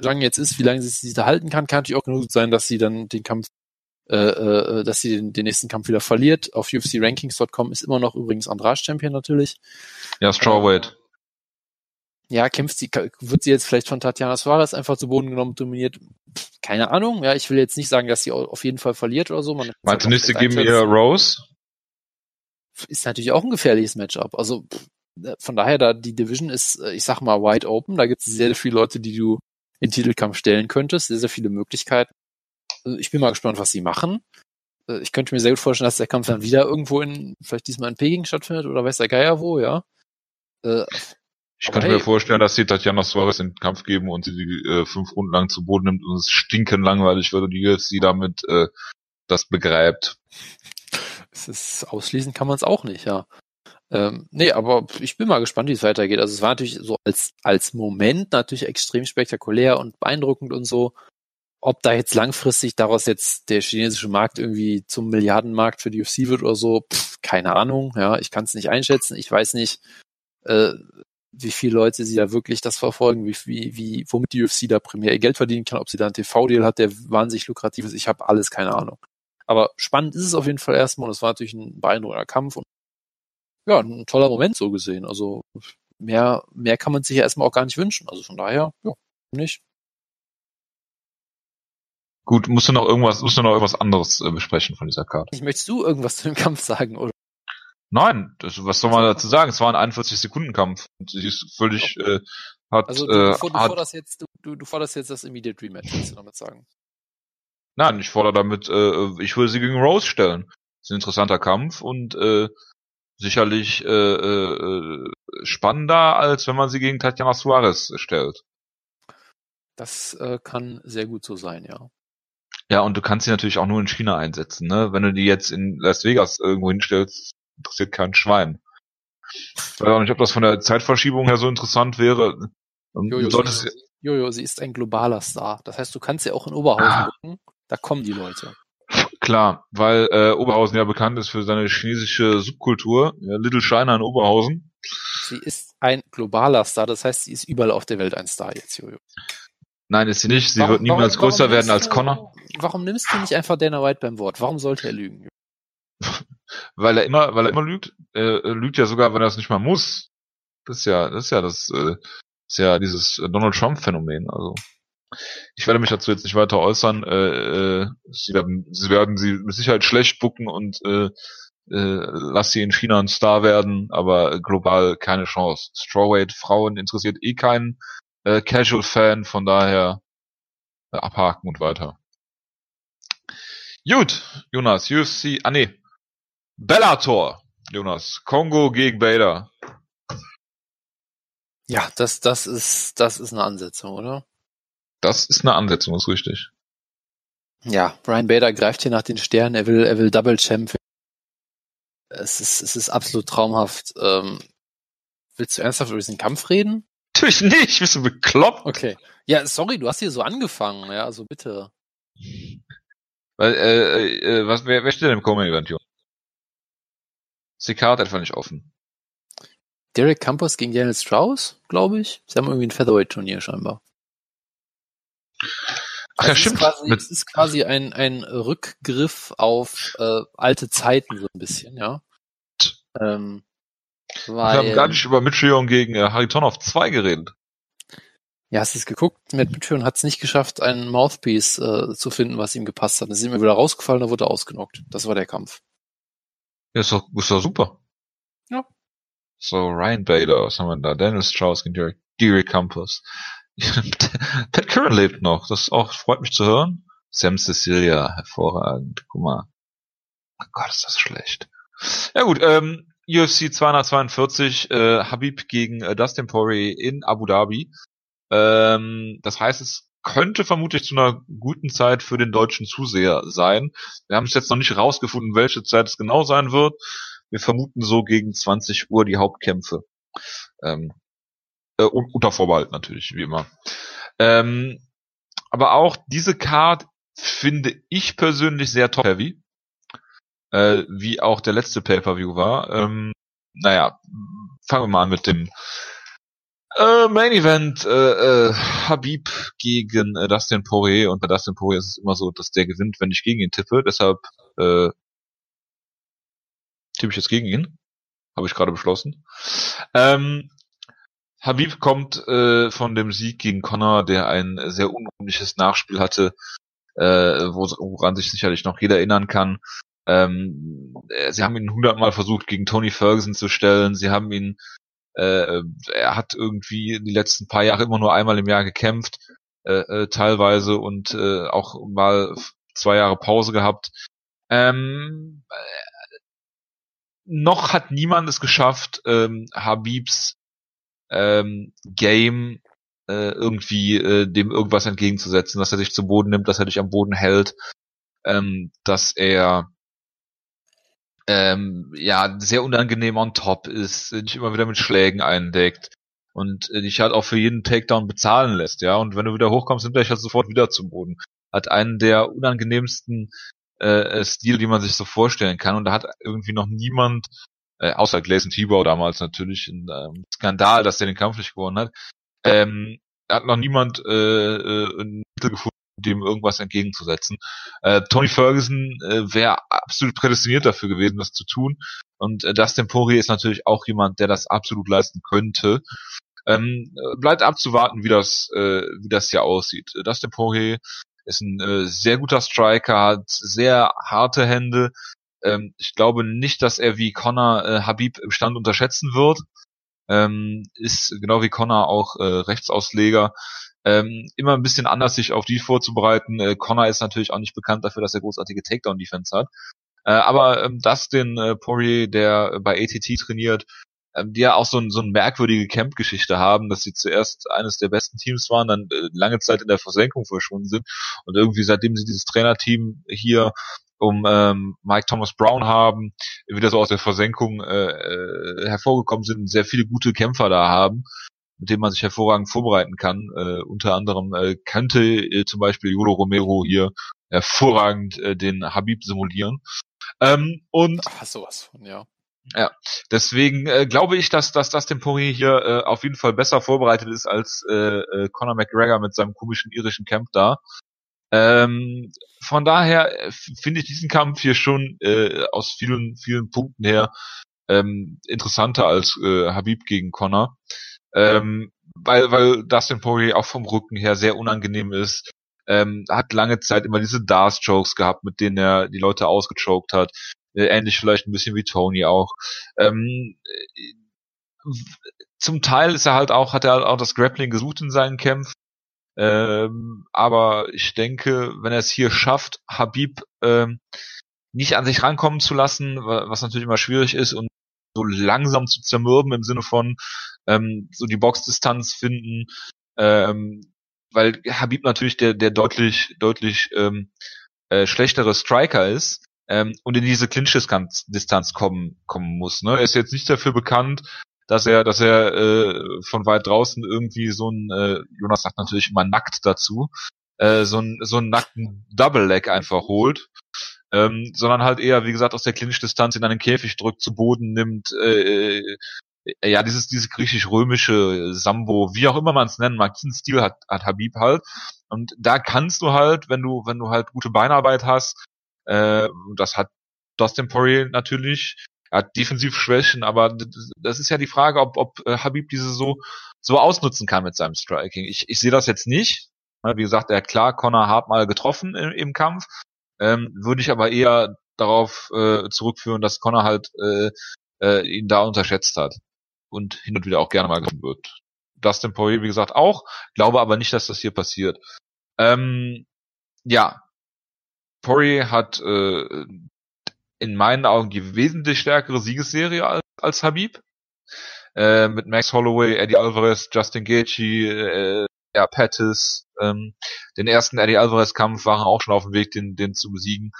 Zhang jetzt ist, wie lange sie sich da halten kann. Kann natürlich auch genug sein, dass sie dann den Kampf, äh, äh, dass sie den, den nächsten Kampf wieder verliert. Auf UFCRankings.com ist immer noch übrigens Andrade Champion natürlich. Ja, Strawweight. Ja, kämpft sie, wird sie jetzt vielleicht von Tatjana Suarez einfach zu Boden genommen, dominiert? Keine Ahnung, ja, ich will jetzt nicht sagen, dass sie au- auf jeden Fall verliert oder so. Man Meinst du nicht, sie geben ihr. Rose? ist natürlich auch ein gefährliches Matchup. Also von daher, da die Division ist, äh, ich sag mal, wide open. Da gibt es sehr, sehr viele Leute, die du in Titelkampf stellen könntest, sehr, sehr viele Möglichkeiten. Also ich bin mal gespannt, was sie machen. äh, ich könnte mir sehr gut vorstellen, dass der Kampf dann wieder irgendwo in, vielleicht diesmal in Peking stattfindet oder weiß der Geier wo, ja. Äh, ich könnte hey, mir vorstellen, dass sie Tatjana Suarez den Kampf geben und sie die äh, fünf Runden lang zu Boden nimmt und es stinken langweilig wird und die UFC damit äh, das begräbt. Es ist ausschließen kann man es auch nicht, ja. Ähm, nee, aber ich bin mal gespannt, wie es weitergeht. Also es war natürlich so als, als Moment natürlich extrem spektakulär und beeindruckend und so. Ob da jetzt langfristig daraus jetzt der chinesische Markt irgendwie zum Milliardenmarkt für die UFC wird oder so, pff, keine Ahnung. Ja, ich kann es nicht einschätzen. Ich weiß nicht, äh, wie viele Leute sie da wirklich das verfolgen, wie, wie, wie, womit die UFC da primär ihr Geld verdienen kann, ob sie da einen TV-Deal hat, der wahnsinnig lukrativ ist. Ich habe alles keine Ahnung. Aber spannend ist es auf jeden Fall erstmal und es war natürlich ein beeindruckender Kampf und ja, ein toller Moment so gesehen. Also mehr, mehr kann man sich ja erstmal auch gar nicht wünschen. Also von daher, ja, nicht. Gut, musst du noch irgendwas, musst du noch irgendwas anderes äh, besprechen von dieser Karte? Ich möchtest du irgendwas zu dem Kampf sagen, oder? Nein, das, was soll man dazu sagen? Es war ein 41 Sekunden Kampf und sie ist völlig äh, hat, also du, äh, du, du, forderst jetzt, du, du forderst jetzt das Immediate Rematch, willst du damit sagen? Nein, ich fordere damit, äh, ich würde sie gegen Rose stellen. Das ist ein interessanter Kampf und äh, sicherlich äh, äh, spannender, als wenn man sie gegen Tatjana Suarez stellt. Das äh, kann sehr gut so sein, ja. Ja, und du kannst sie natürlich auch nur in China einsetzen, ne? Wenn du die jetzt in Las Vegas irgendwo hinstellst, interessiert kein Schwein. Ich weiß auch nicht, ob das von der Zeitverschiebung her so interessant wäre. Jojo, sie, Jojo, sie ist ein globaler Star. Das heißt, du kannst sie auch in Oberhausen ah. gucken. Da kommen die Leute. Klar, weil äh, Oberhausen ja bekannt ist für seine chinesische Subkultur. Ja, Little China in Oberhausen. Sie ist ein globaler Star, das heißt, sie ist überall auf der Welt ein Star jetzt, Jojo. Nein, ist sie nicht. Sie warum, wird niemals warum, größer warum werden als du, Connor. Warum nimmst du nicht einfach Dana White beim Wort? Warum sollte er lügen? weil er immer, weil er immer lügt. Er lügt ja sogar, wenn er es nicht mal muss. Das ist ja, das ist ja das, äh, ist ja dieses Donald Trump Phänomen. Also ich werde mich dazu jetzt nicht weiter äußern. Äh, äh, sie, werden, sie werden sie mit Sicherheit schlecht bucken und äh, äh, lass sie in China ein Star werden, aber global keine Chance. Strawweight Frauen interessiert eh keinen äh, Casual Fan, von daher äh, abhaken und weiter. Gut, Jonas, UFC, ah nee, Bellator, Jonas, Kongo gegen Bader. Ja, das, das ist, das ist eine Ansetzung, oder? Das ist eine Ansetzung, ist richtig. Ja, Brian Bader greift hier nach den Sternen, er will, er will Double Champ. Es ist, es ist absolut traumhaft. Ähm, willst du ernsthaft über diesen Kampf reden? Natürlich nicht, bist du bekloppt? Okay. Ja, sorry, du hast hier so angefangen, ja, also bitte. Weil, äh, äh, was, wer, wer steht denn im Coming-Event, Junge? Ist die Karte einfach nicht offen. Derek Campos gegen Daniel Strauss, glaube ich. Sie haben irgendwie ein Featherweight-Turnier scheinbar. Ach ja, es stimmt. Ist quasi, es ist quasi ein, ein Rückgriff auf äh, alte Zeiten so ein bisschen, ja. Ähm, weil, Wir haben gar nicht über Mitrion gegen äh, Haritonov 2 geredet. Ja, hast du es geguckt? Matt Mitrion hat es nicht geschafft, einen Mouthpiece äh, zu finden, was ihm gepasst hat. Dann ist ihm wieder rausgefallen, da wurde er ausgenockt. Das war der Kampf. Ja, ist doch, ist doch super. Ja. So, Ryan Bader, was haben wir da? Daniel Strauss gegen Derek, Derek Campos. Pat Curran lebt noch. Das auch freut mich zu hören. Sam Cecilia, hervorragend. Guck mal. Oh Gott, ist das schlecht. Ja gut, ähm, UFC 242, äh, Habib gegen äh, Dustin Poirier in Abu Dhabi. Ähm, das heißt, es könnte vermutlich zu einer guten Zeit für den deutschen Zuseher sein. Wir haben es jetzt noch nicht rausgefunden, welche Zeit es genau sein wird. Wir vermuten so gegen 20 Uhr die Hauptkämpfe. Ähm, äh, unter Vorbehalt natürlich, wie immer. Ähm, aber auch diese Card finde ich persönlich sehr top-heavy. Äh, wie auch der letzte Pay-Per-View war. Ähm, naja, fangen wir mal an mit dem äh, Main Event äh, äh, Habib gegen äh, Dustin Poirier und bei Dustin Poirier ist es immer so, dass der gewinnt, wenn ich gegen ihn tippe. Deshalb äh, tippe ich jetzt gegen ihn. Habe ich gerade beschlossen. Ähm, Habib kommt äh, von dem Sieg gegen Connor, der ein sehr unrühmliches Nachspiel hatte, äh, woran sich sicherlich noch jeder erinnern kann. Ähm, äh, sie haben ihn hundertmal versucht, gegen Tony Ferguson zu stellen. Sie haben ihn, äh, er hat irgendwie die letzten paar Jahre immer nur einmal im Jahr gekämpft, äh, äh, teilweise und äh, auch mal zwei Jahre Pause gehabt. Ähm, äh, noch hat niemand es geschafft, ähm, Habibs ähm, Game äh, irgendwie äh, dem irgendwas entgegenzusetzen, dass er sich zu Boden nimmt, dass er dich am Boden hält, ähm, dass er ähm, ja sehr unangenehm on top ist, dich immer wieder mit Schlägen eindeckt und äh, dich halt auch für jeden Takedown bezahlen lässt, ja. Und wenn du wieder hochkommst, nimmt er dich halt sofort wieder zum Boden. Hat einen der unangenehmsten äh, Stile, die man sich so vorstellen kann. Und da hat irgendwie noch niemand, äh, außer Gleison Tebow damals natürlich, ein ähm, Skandal, dass der den Kampf nicht gewonnen hat, ähm, hat noch niemand äh, äh, ein Mittel gefunden, dem irgendwas entgegenzusetzen. Äh, Tony Ferguson äh, wäre absolut prädestiniert dafür gewesen, das zu tun. Und äh, Dustin Poirier ist natürlich auch jemand, der das absolut leisten könnte. Ähm, bleibt abzuwarten, wie das, äh, wie das hier aussieht. Dustin Poirier ist ein äh, sehr guter Striker, hat sehr harte Hände. Ähm, ich glaube nicht, dass er wie Connor äh, Habib im Stand unterschätzen wird. Ähm, ist genau wie Connor auch äh, Rechtsausleger. Ähm, immer ein bisschen anders, sich auf die vorzubereiten. Äh, Connor ist natürlich auch nicht bekannt dafür, dass er großartige Takedown-Defense hat. Äh, aber ähm, Dustin äh, Poirier, der bei ATT trainiert, ähm, die ja auch so, ein, so eine merkwürdige Camp-Geschichte haben, dass sie zuerst eines der besten Teams waren, dann äh, lange Zeit in der Versenkung verschwunden sind und irgendwie seitdem sie dieses Trainerteam hier um ähm, Mike Thomas Brown haben, wieder so aus der Versenkung äh, äh, hervorgekommen sind und sehr viele gute Kämpfer da haben, mit denen man sich hervorragend vorbereiten kann. Äh, unter anderem äh, könnte äh, zum Beispiel Jolo Romero hier hervorragend äh, den Habib simulieren. Ähm, und Ach, sowas von, ja. Ja, deswegen äh, glaube ich, dass, dass das Poirier hier äh, auf jeden Fall besser vorbereitet ist als äh, äh, Conor McGregor mit seinem komischen irischen Camp da. Ähm, von daher äh, finde ich diesen Kampf hier schon äh, aus vielen, vielen Punkten her ähm, interessanter als äh, Habib gegen Conor. Ähm, weil, weil Dustin Poirier auch vom Rücken her sehr unangenehm ist. Ähm, hat lange Zeit immer diese Darts-Jokes gehabt, mit denen er die Leute ausgechoked hat. Äh, ähnlich vielleicht ein bisschen wie Tony auch. Ähm, äh, zum Teil ist er halt auch, hat er halt auch das Grappling gesucht in seinen Kämpfen. Ähm, aber ich denke, wenn er es hier schafft, Habib ähm, nicht an sich rankommen zu lassen, was natürlich immer schwierig ist und so langsam zu zermürben im Sinne von ähm, so die Boxdistanz finden, ähm, weil Habib natürlich der der deutlich deutlich ähm, äh, schlechtere Striker ist, ähm, und in diese Clinch-Distanz kommen, kommen muss. Ne? Er ist jetzt nicht dafür bekannt, dass er, dass er äh, von weit draußen irgendwie so ein, äh, Jonas sagt natürlich immer nackt dazu, äh, so ein so einen nackten Double Leg einfach holt, ähm, sondern halt eher, wie gesagt, aus der Clinch-Distanz in einen Käfig drückt, zu Boden nimmt, äh, äh ja, dieses, dieses griechisch-römische Sambo, wie auch immer man es nennen mag, diesen Stil hat, hat Habib halt. Und da kannst du halt, wenn du, wenn du halt gute Beinarbeit hast, äh, das hat Dustin Poirier natürlich. Er hat Defensivschwächen, aber das ist ja die Frage, ob, ob äh, Habib diese so so ausnutzen kann mit seinem Striking. Ich, ich sehe das jetzt nicht. Wie gesagt, er hat klar Connor hart mal getroffen im, im Kampf. Ähm, würde ich aber eher darauf äh, zurückführen, dass Connor halt äh, äh, ihn da unterschätzt hat und hin und wieder auch gerne mal getroffen wird. Dustin Poirier, wie gesagt, auch. Glaube aber nicht, dass das hier passiert. Ähm, ja, Poirier hat äh, in meinen Augen die wesentlich stärkere Siegesserie als, als Habib. Äh, mit Max Holloway, Eddie Alvarez, Justin Gaethje, äh, ja, Pettis. Ähm, den ersten Eddie Alvarez-Kampf waren auch schon auf dem Weg, den, den zu besiegen.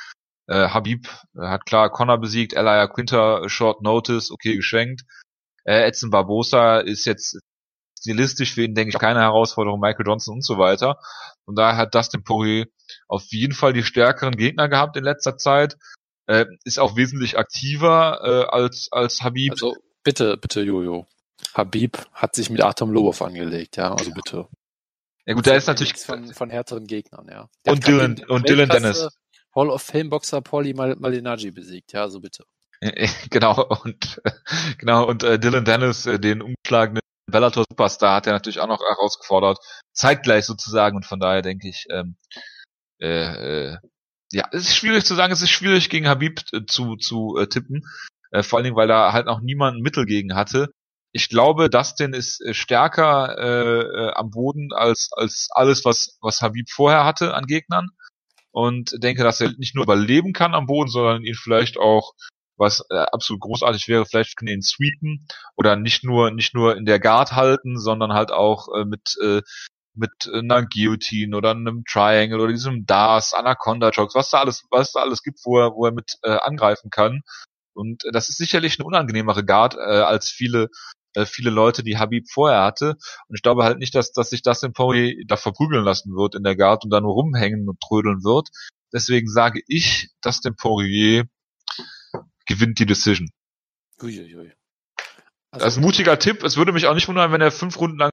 Äh, Habib äh, hat klar Connor besiegt, Elia Quinter Short Notice, okay, geschenkt. Äh, Edson Barbosa ist jetzt stilistisch für ihn, denke ich, keine Herausforderung, Michael Johnson und so weiter. Und daher hat Dustin Poirier auf jeden Fall die stärkeren Gegner gehabt in letzter Zeit. Äh, ist auch wesentlich aktiver äh, als, als Habib. Also bitte, bitte, Jojo. Habib hat sich mit Artem Lobov angelegt, ja, also bitte. Ja gut, da ist natürlich von, von härteren Gegnern, ja. Der und Dylan und Dylan Dennis. Hall of Fame Boxer Pauli Mal Malinaji besiegt, ja, so bitte. genau und genau und äh, Dylan Dennis, äh, den umschlagenden Bellator Superstar, hat er natürlich auch noch herausgefordert, zeitgleich sozusagen und von daher denke ich, ähm, äh, äh, ja, es ist schwierig zu sagen, es ist schwierig gegen Habib äh, zu, zu äh, tippen. Äh, vor allen Dingen, weil da halt noch niemand ein Mittel gegen hatte. Ich glaube, Dustin ist äh, stärker äh, äh, am Boden als, als alles, was, was Habib vorher hatte an Gegnern. und denke, dass er nicht nur überleben kann am Boden, sondern ihn vielleicht auch was äh, absolut großartig wäre, vielleicht können ihn sweepen oder nicht nur nicht nur in der Guard halten, sondern halt auch äh, mit äh, mit einer Guillotine oder einem Triangle oder diesem Das, Anaconda Jokes, was da alles, was da alles gibt, wo er, wo er mit äh, angreifen kann. Und äh, das ist sicherlich eine unangenehmere Guard äh, als viele äh, viele Leute, die Habib vorher hatte. Und ich glaube halt nicht, dass, dass sich das in Poirier da verprügeln lassen wird in der Guard und da nur rumhängen und trödeln wird. Deswegen sage ich, dass der Poirier gewinnt die Decision. Uiuiui. Also, das ist ein mutiger Tipp. Es würde mich auch nicht wundern, wenn er fünf Runden lang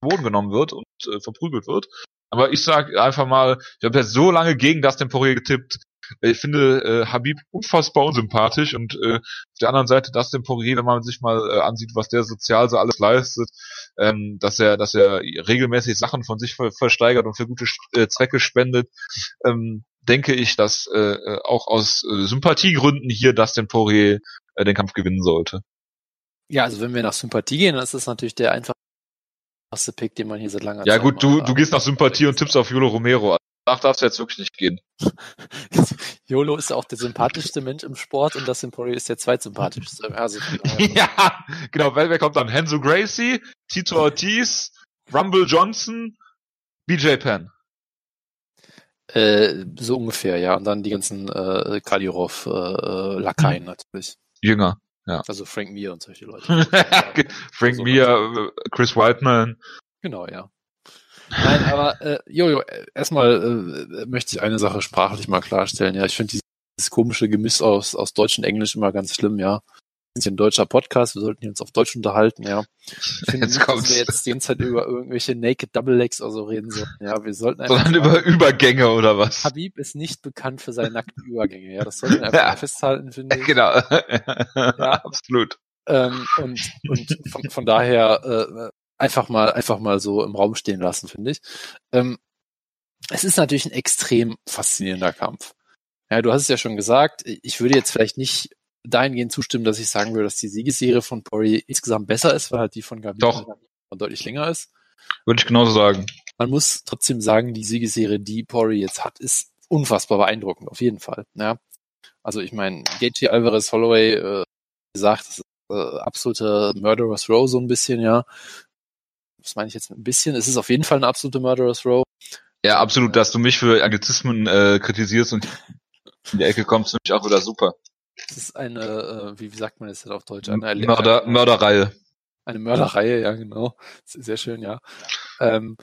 Boden genommen wird und äh, verprügelt wird. Aber ich sage einfach mal, ich habe jetzt so lange gegen das Poirier getippt. Ich finde äh, Habib unfassbar unsympathisch und äh, auf der anderen Seite das Poirier, wenn man sich mal äh, ansieht, was der sozial so alles leistet, ähm, dass er, dass er regelmäßig Sachen von sich ver versteigert und für gute äh, Zwecke spendet, ähm, denke ich, dass äh, äh auch aus äh, Sympathiegründen hier Dustin Poirier äh, den Kampf gewinnen sollte. Ja, also wenn wir nach Sympathie gehen, dann ist das natürlich der einfach einfachste Pick, den man hier seit langer ja, Zeit Ja gut, du, du gehst nach Sympathie und tippst auf Yolo Romero. Danach darfst du jetzt wirklich nicht gehen. YOLO ist auch der sympathischste Mensch im Sport und das Poirier ist der zweitsympathischste. Also, ja, genau, wer, wer kommt dann? Henzo Gracie, Tito Ortiz, Rumble Johnson, BJ Penn. Äh, so ungefähr, ja. Und dann die ganzen äh, Kadyrov, äh, äh Lakaien hm. natürlich. Jünger. Ja. Also Frank Mir und solche Leute. Frank also, Mir, Chris Whiteman. Genau, ja. Nein, aber äh, Jojo, erstmal äh, möchte ich eine Sache sprachlich mal klarstellen. Ja, ich finde dieses komische Gemisch aus, aus Deutsch und Englisch immer ganz schlimm, ja. Wir sind hier ein deutscher Podcast, wir sollten uns auf Deutsch unterhalten, ja. Ich finde nicht, dass wir jetzt die ganze Zeit über irgendwelche Naked Double Legs oder so reden sollen. Ja, wir sollten einfach. Sondern über Übergänge oder was? Habib ist nicht bekannt für seine nackten Übergänge, ja. Das sollten wir einfach ja. festhalten, finde ich. Genau. ja, absolut. Ähm, und und von, von daher äh, einfach mal einfach mal so im Raum stehen lassen, finde ich. Ähm, es ist natürlich ein extrem faszinierender Kampf. Ja, du hast es ja schon gesagt, ich würde jetzt vielleicht nicht dahingehend zustimmen, dass ich sagen würde, dass die Siegesserie von Poirier insgesamt besser ist, weil halt die von Gabi Doch. deutlich länger ist. Würde ich genauso sagen. Man muss trotzdem sagen, die Siegesserie, die Poirier jetzt hat, ist unfassbar beeindruckend, auf jeden Fall. Ja. Also ich meine, Gaethje Alvarez Holloway, äh, gesagt, das ist äh, absolute Murderer's Row so ein bisschen, ja. Das meine ich jetzt ein bisschen. Es ist auf jeden Fall eine absolute Murderer's Row. Ja, absolut, dass du mich für Anglizismen äh, kritisierst und in die Ecke kommst, finde ich auch wieder super. Das ist eine, äh, wie, wie sagt man das jetzt auf Deutsch? Eine Mörder, Mörderreihe. Eine Mörderreihe, ja, genau. Sehr schön, ja. Ähm,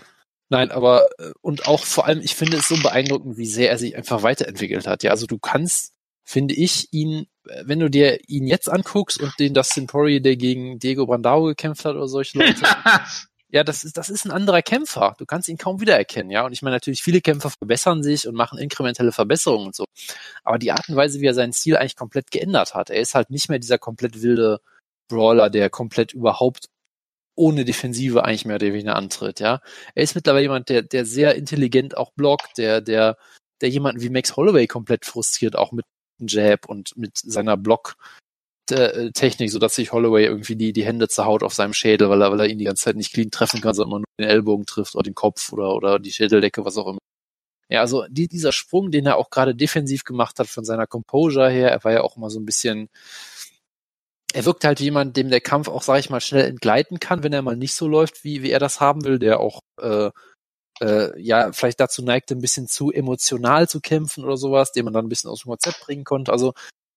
nein, aber, äh, und auch vor allem, ich finde es so beeindruckend, wie sehr er sich einfach weiterentwickelt hat. Ja, also du kannst, finde ich, ihn, wenn du dir ihn jetzt anguckst und den Dustin Poirier, der gegen Diego Brandao gekämpft hat oder solche Leute, ja, das ist, das ist ein anderer Kämpfer. Du kannst ihn kaum wiedererkennen, ja. Und ich meine, natürlich, viele Kämpfer verbessern sich und machen inkrementelle Verbesserungen und so. Aber die Art und Weise, wie er seinen Stil eigentlich komplett geändert hat, er ist halt nicht mehr dieser komplett wilde Brawler, der komplett überhaupt ohne Defensive eigentlich mehr oder weniger antritt, ja. Er ist mittlerweile jemand, der, der sehr intelligent auch blockt, der, der, der jemanden wie Max Holloway komplett frustriert, auch mit Jab und mit seiner Block, Technik, so dass sich Holloway irgendwie die, die Hände zerhaut auf seinem Schädel, weil er, weil er ihn die ganze Zeit nicht clean treffen kann, sondern nur den Ellbogen trifft oder den Kopf oder, oder die Schädeldecke, was auch immer. Ja, also die, dieser Sprung, den er auch gerade defensiv gemacht hat von seiner Composure her, er war ja auch immer so ein bisschen, er wirkt halt wie jemand, dem der Kampf auch, sag ich mal, schnell entgleiten kann, wenn er mal nicht so läuft, wie, wie er das haben will, der auch äh, äh, ja vielleicht dazu neigt, ein bisschen zu emotional zu kämpfen oder sowas, den man dann ein bisschen aus dem Konzept bringen konnte. Also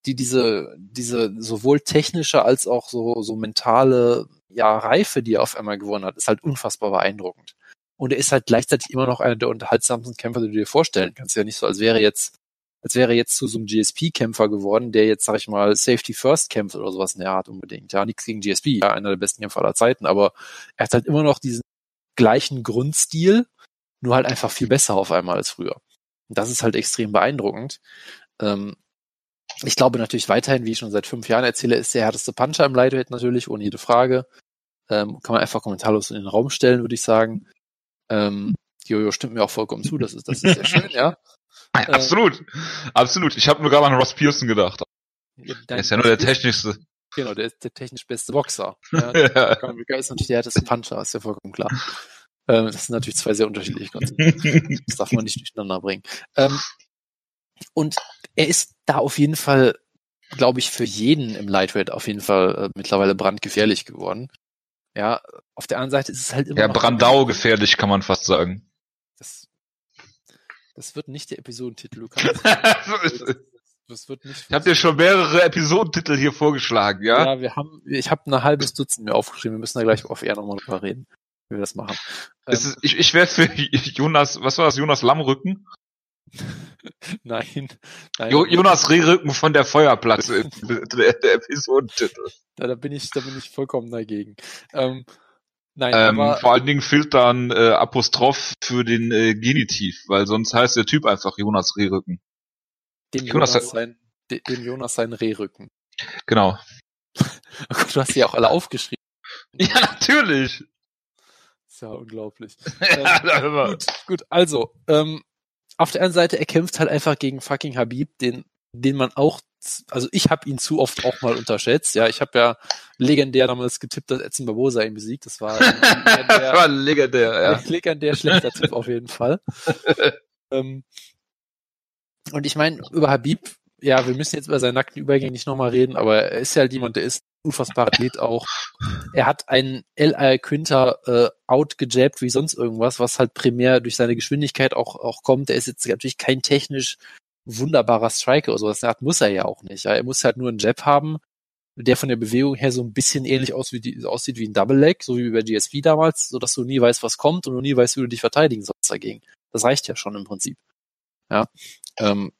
die diese, diese sowohl technische als auch so, so mentale ja, Reife, die er auf einmal gewonnen hat, ist halt unfassbar beeindruckend. Und er ist halt gleichzeitig immer noch einer der unterhaltsamsten Kämpfer, die du dir vorstellen kannst. Ja nicht so, als wäre jetzt, als wäre jetzt zu so einem GSP-Kämpfer geworden, der jetzt, sag ich mal, Safety First kämpft oder sowas in der Art unbedingt. Ja, nichts gegen GSP, ja, einer der besten Kämpfer aller Zeiten, aber er hat halt immer noch diesen gleichen Grundstil, nur halt einfach viel besser auf einmal als früher. Und das ist halt extrem beeindruckend. Ähm, ich glaube natürlich weiterhin, wie ich schon seit fünf Jahren erzähle, ist der härteste Puncher im Lightweight natürlich, ohne jede Frage. Ähm, kann man einfach kommentarlos in den Raum stellen, würde ich sagen. Ähm, Jojo stimmt mir auch vollkommen zu, das ist, das ist sehr schön, ja. ja absolut, ähm, absolut. Ich habe nur gerade an Ross Pearson gedacht. Der ist ja nur der technischste. Genau, der ist der technisch beste Boxer. Ja, ja. Ist natürlich der härteste Puncher, ist ja vollkommen klar. Ähm, das sind natürlich zwei sehr unterschiedliche Konzepte. Das darf man nicht durcheinander bringen. Ähm, Und er ist da auf jeden Fall, glaube ich, für jeden im Lightweight auf jeden Fall äh, mittlerweile brandgefährlich geworden. Ja, auf der anderen Seite ist es halt immer Ja, Brandau gefährlich, kann man fast sagen. Das, das wird nicht der Episodentitel, Lukas. Das wird nicht. Ich habe dir schon mehrere Episodentitel hier vorgeschlagen, ja? Ja, wir haben, ich habe ein halbes Dutzend mir aufgeschrieben. Wir müssen da gleich auf eher nochmal drüber reden, wie wir das machen. Ähm, ist, ich ich wäre für Jonas, was war das, Jonas Lammrücken? nein, nein, Jo, Jonas Rehrücken von der Feuerplatz, der, der Episodentitel. da, da bin ich, da bin ich vollkommen dagegen. Ähm, nein, Ähm, aber vor allen Dingen fehlt da ein äh, Apostroph für den äh, Genitiv, weil sonst heißt der Typ einfach Jonas Rehrücken. dem Jonas- Jonas, sein, de- dem Jonas sein Rehrücken. Genau. Oh Gott, du hast ja auch alle aufgeschrieben. Ja, natürlich. ist ja unglaublich. Ja, mal. gut, gut, also, ähm, auf der anderen Seite, er kämpft halt einfach gegen fucking Habib, den, den man auch, also ich habe ihn zu oft auch mal unterschätzt. Ja, ich habe ja legendär damals getippt, dass Edson Barbosa ihn besiegt. Das war das legendär, war legendär, ja. legendär schlechter Tipp auf jeden Fall. ähm, und ich meine, über Habib, ja, wir müssen jetzt über seinen nackten Übergang nicht nochmal reden, aber er ist ja halt jemand, der ist unfassbarer Athlet auch. Er hat einen L.I. Quinter äh, outgejabbt wie sonst irgendwas, was halt primär durch seine Geschwindigkeit auch, auch kommt. Er ist jetzt natürlich kein technisch wunderbarer Striker oder sowas. Das muss er ja auch nicht. Er muss halt nur einen Jab haben, der von der Bewegung her so ein bisschen ähnlich aus wie die, aussieht wie ein Double Leg, so wie bei GSV damals, so dass du nie weißt, was kommt und du nie weißt, wie du dich verteidigen sollst dagegen. Das reicht ja schon im Prinzip. Ja. Ähm,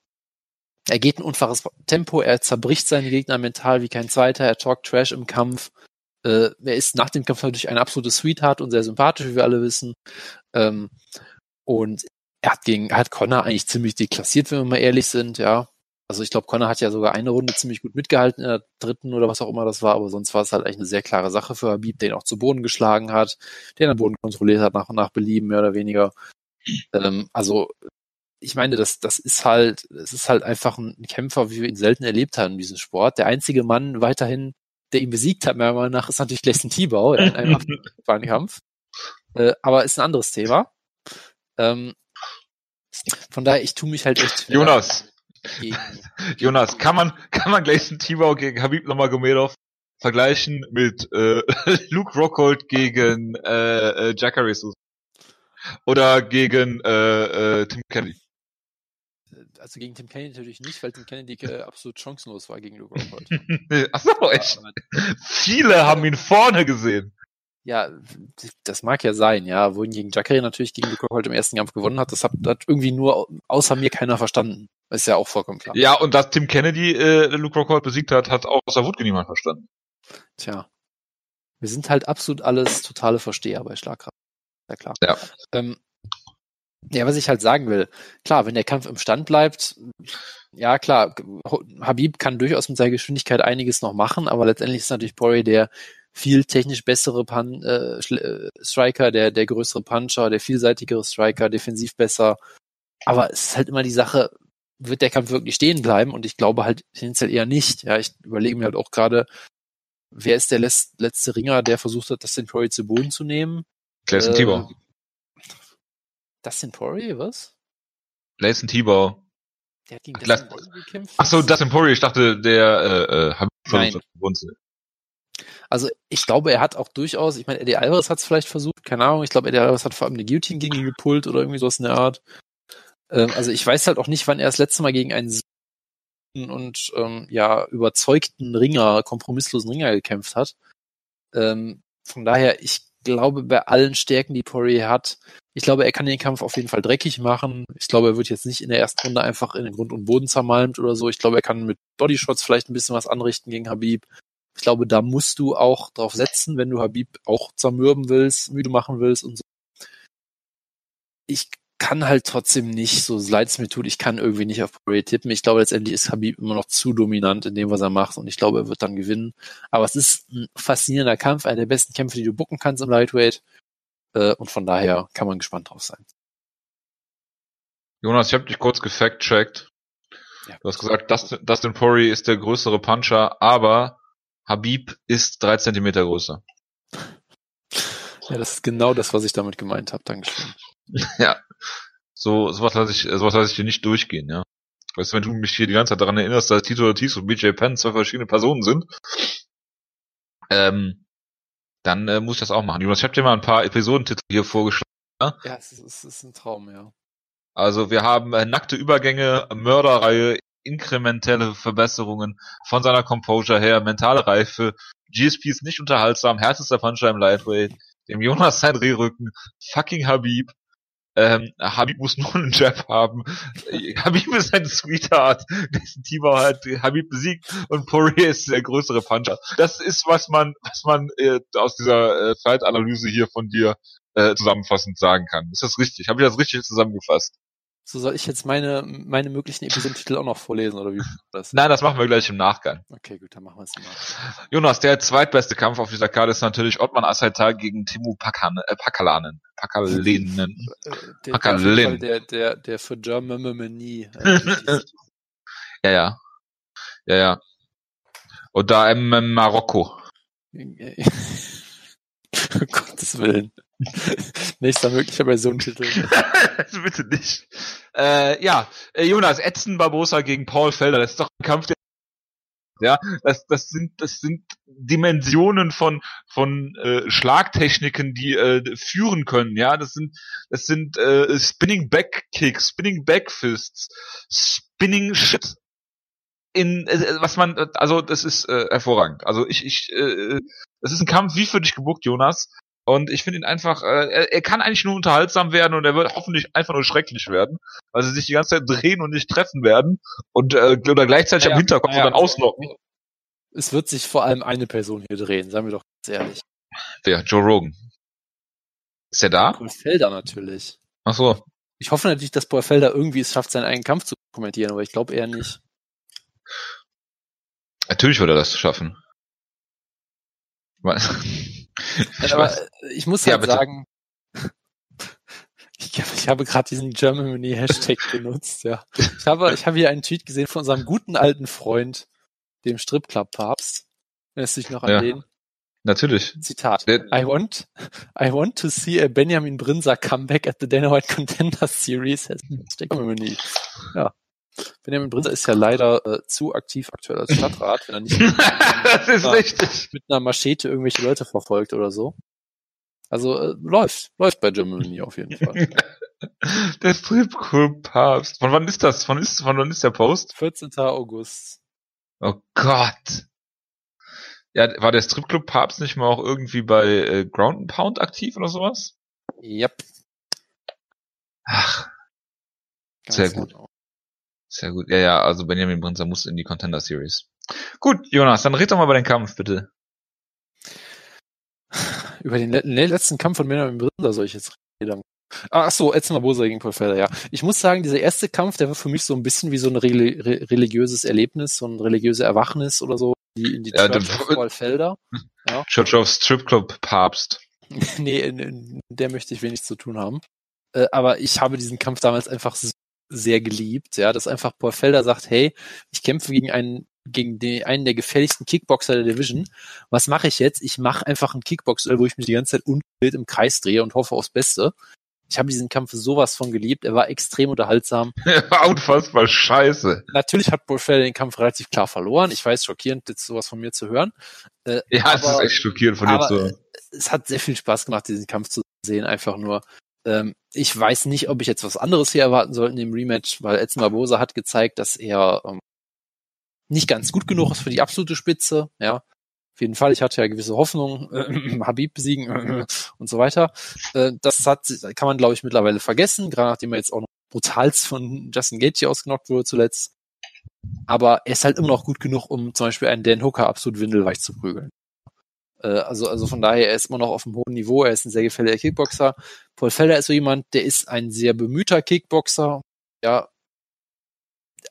er geht ein unfaches Tempo, er zerbricht seine Gegner mental wie kein zweiter, er talkt Trash im Kampf. Äh, er ist nach dem Kampf natürlich ein absolutes Sweetheart und sehr sympathisch, wie wir alle wissen. Ähm, und er hat gegen, hat Connor eigentlich ziemlich deklassiert, wenn wir mal ehrlich sind, ja. Also ich glaube, Connor hat ja sogar eine Runde ziemlich gut mitgehalten in der dritten oder was auch immer das war, aber sonst war es halt eigentlich eine sehr klare Sache für Habib, den auch zu Boden geschlagen hat, den am Boden kontrolliert hat nach, nach Belieben, mehr oder weniger. Ähm, also ich meine, das, das ist halt, es ist halt einfach ein Kämpfer, wie wir ihn selten erlebt haben in diesem Sport. Der einzige Mann weiterhin, der ihn besiegt hat, meiner Meinung nach, ist natürlich Gleison ja, in einem Kampf. Äh, aber ist ein anderes Thema. Ähm, von daher, ich tue mich halt echt Jonas, gegen, Jonas, kann man, kann man gleich einen Tibau gegen Habib Nurmagomedov vergleichen mit äh, Luke Rockhold gegen äh, äh, Jacare Souza? Oder gegen äh, äh, Tim Kennedy? Also gegen Tim Kennedy natürlich nicht, weil Tim Kennedy äh, absolut chancenlos war gegen Luke Rockhold. Achso, echt? Viele haben ihn vorne gesehen. Ja, das mag ja sein, ja. Wohin gegen Jacare natürlich gegen Luke Rockhold im ersten Kampf gewonnen hat, das hat, hat irgendwie nur außer mir keiner verstanden. Ist ja auch vollkommen klar. Ja, und dass Tim Kennedy äh, Luke Rockhold besiegt hat, hat auch außer Wutke niemand verstanden. Tja. Wir sind halt absolut alles totale Versteher bei Schlagkraft. Ja klar. Ja. Ähm, ja, was ich halt sagen will, klar, wenn der Kampf im Stand bleibt, ja klar, Habib kann durchaus mit seiner Geschwindigkeit einiges noch machen, aber letztendlich ist natürlich Poirier der viel technisch bessere Pan äh, äh, Striker, der der größere Puncher, der vielseitigere Striker, defensiv besser. Aber es ist halt immer die Sache, wird der Kampf wirklich stehen bleiben? Und ich glaube halt tendenziell eher nicht. Ja, ich überlege mir halt auch gerade, wer ist der letz- letzte Ringer, der versucht hat, Dustin Poirier zu Boden zu nehmen? Gleison Äh, Tibau. Dustin Poirier, was? Gleison Tibau. Der hat gegen Ach, Dustin Poirier gekämpft? Achso, Dustin Poirier, ich dachte, der äh, äh, hat, zu nehmen. Also ich glaube, er hat auch durchaus, ich meine, Eddie Alvarez hat es vielleicht versucht, keine Ahnung, ich glaube, Eddie Alvarez hat vor allem eine Guillotine gegen ihn gepult oder irgendwie sowas in der Art. Ähm, also ich weiß halt auch nicht, wann er das letzte Mal gegen einen so und ähm, ja überzeugten Ringer, kompromisslosen Ringer gekämpft hat. Ähm, von daher, ich glaube, bei allen Stärken, die Poirier hat, ich glaube, er kann den Kampf auf jeden Fall dreckig machen. Ich glaube, er wird jetzt nicht in der ersten Runde einfach in den Grund und Boden zermalmt oder so. Ich glaube, er kann mit Bodyshots vielleicht ein bisschen was anrichten gegen Habib. Ich glaube, da musst du auch drauf setzen, wenn du Habib auch zermürben willst, müde machen willst und so. Ich kann halt trotzdem nicht, so leid es mir tut, ich kann irgendwie nicht auf Poirier tippen. Ich glaube, letztendlich ist Habib immer noch zu dominant in dem, was er macht und ich glaube, er wird dann gewinnen. Aber es ist ein faszinierender Kampf, einer der besten Kämpfe, die du bucken kannst im Lightweight. Äh, Und von daher kann man gespannt drauf sein. Jonas, ich habe dich kurz gefact-checkt. Ja. Du hast gesagt, Dustin, Dustin Poirier ist der größere Puncher, aber Habib ist drei Zentimeter größer. Ja, das ist genau das, was ich damit gemeint habe. Dankeschön. ja. So, sowas lasse ich, sowas lasse ich dir nicht durchgehen, ja. Weißt du, wenn du mich hier die ganze Zeit daran erinnerst, dass Tito Ortiz und BJ Penn zwei verschiedene Personen sind, ähm, dann äh, muss ich das auch machen. Jonas, ich habe dir mal ein paar Episodentitel hier vorgeschlagen. Ja, es ist, es ist ein Traum, ja. Also wir haben äh, nackte Übergänge, Mörderreihe, inkrementelle Verbesserungen von seiner Composure her, mentale Reife, GSP ist nicht unterhaltsam, härtester Puncher im Lightweight, dem Jonas sein Rehrücken, fucking Habib, ähm, Habib muss nur einen Jab haben. Habib ist ein Sweetheart, dessen Team hat Habib besiegt und Poirier ist der größere Puncher. Das ist, was man, was man äh, aus dieser äh, Fight-Analyse hier von dir äh, zusammenfassend sagen kann. Ist das richtig? Habe ich das richtig zusammengefasst? So soll ich jetzt meine, meine möglichen Episodentitel auch noch vorlesen, oder wie das? Nein, das machen wir gleich im Nachgang. Okay, gut, dann machen wir es Nachgang. Jonas, der zweitbeste Kampf auf dieser Karte ist natürlich Ottman Asaitar gegen Timu Pakan, äh, Pakalanen. Pakalinen. Äh, Pakalin. Der, der, der für Germany. Äh, ja, ja. Ja, ja. Und da im Marokko. um Gottes Willen. Nächster möglicher Personentitel. also bitte nicht. Äh, ja, äh, Jonas, Edson Barbosa gegen Paul Felder, das ist doch ein Kampf, der ja, das, das sind, das sind Dimensionen von, von äh, Schlagtechniken, die äh, führen können, ja. Das sind, das sind äh, Spinning Back Kicks, Spinning Back Fists, Spinning Shit in äh, was man also das ist äh, hervorragend. Also ich ich äh, das ist ein Kampf wie für dich gebucht, Jonas. Und ich finde ihn einfach, äh, er, er kann eigentlich nur unterhaltsam werden und er wird hoffentlich einfach nur schrecklich werden, weil sie sich die ganze Zeit drehen und nicht treffen werden und äh, oder gleichzeitig naja, am Hinterkopf naja, und dann ausnocken. Es wird sich vor allem eine Person hier drehen, sagen wir doch ganz ehrlich. Wer? Joe Rogan. Ist er da? Paul Felder natürlich. Ach so. Ich hoffe natürlich, dass Paul Felder irgendwie es schafft, seinen eigenen Kampf zu kommentieren, aber ich glaube eher nicht. Natürlich würde er das schaffen. Ich, aber ich muss halt ja, sagen, ich, ich habe gerade diesen Germany Hashtag benutzt, ja. Ich habe, ich habe hier einen Tweet gesehen von unserem guten alten Freund, dem Stripclub Papst. Erinnerst du dich noch an ja, den? Natürlich. Zitat. Der, I want, I want to see a Benjamin Brinzer comeback at the Dana White Contender Series. Germany. Ja. Benjamin Brinzer ist ja leider äh, zu aktiv aktuell als Stadtrat, wenn er nicht das ist einer, richtig. mit einer Machete irgendwelche Leute verfolgt oder so. Also äh, läuft, läuft bei Germany auf jeden Fall. der Stripclub-Papst. Von wann ist das? Von, ist, von wann ist der Post? 14. August. Oh Gott. Ja, war der Stripclub-Papst nicht mal auch irgendwie bei äh, Ground and Pound aktiv oder sowas? Yep. Ach. Ganz sehr gut. Genau. Sehr gut. Ja, ja, also Benjamin Brinzer muss in die Contender Series. Gut, Jonas, dann red doch mal über den Kampf, bitte. Über den letzten Kampf von Benjamin Brinzer soll ich jetzt reden. Ach so, Edson Barbosa gegen Paul Felder, ja. Ich muss sagen, dieser erste Kampf, der war für mich so ein bisschen wie so ein re religiöses Erlebnis, so ein religiöses Erwachnis oder so, die in die ja, Church of Paul Felder. Ja. Church of Strip Club Papst. nee, der möchte ich wenig zu tun haben. Äh, aber ich habe diesen Kampf damals einfach sehr geliebt, ja, dass einfach Paul Felder sagt, hey, ich kämpfe gegen einen gegen den, einen der gefährlichsten Kickboxer der Division. Was mache ich jetzt? Ich mache einfach einen Kickbox, wo ich mich die ganze Zeit unwild im Kreis drehe und hoffe aufs Beste. Ich habe diesen Kampf sowas von geliebt. Er war extrem unterhaltsam. Er war unfassbar scheiße. Natürlich hat Paul Felder den Kampf relativ klar verloren. Ich weiß, schockierend, jetzt sowas von mir zu hören. Äh, ja, aber, es ist echt schockierend von dir zu hören. Es hat sehr viel Spaß gemacht, diesen Kampf zu sehen. Einfach nur, ähm, ich weiß nicht, ob ich jetzt was anderes hier erwarten sollte in dem Rematch, weil Edson Barbosa hat gezeigt, dass er ähm, nicht ganz gut genug ist für die absolute Spitze. Ja, auf jeden Fall. Ich hatte ja gewisse Hoffnung, äh, Habib besiegen äh, und so weiter. Äh, das hat, kann man glaube ich mittlerweile vergessen, gerade nachdem er jetzt auch noch brutalst von Justin Gaethje ausgenockt wurde zuletzt. Aber er ist halt immer noch gut genug, um zum Beispiel einen Dan Hooker absolut windelweich zu prügeln. Äh, also, also von daher, er ist immer noch auf einem hohen Niveau, er ist ein sehr gefälliger Kickboxer. Paul Felder ist so jemand, der ist ein sehr bemühter Kickboxer, ja,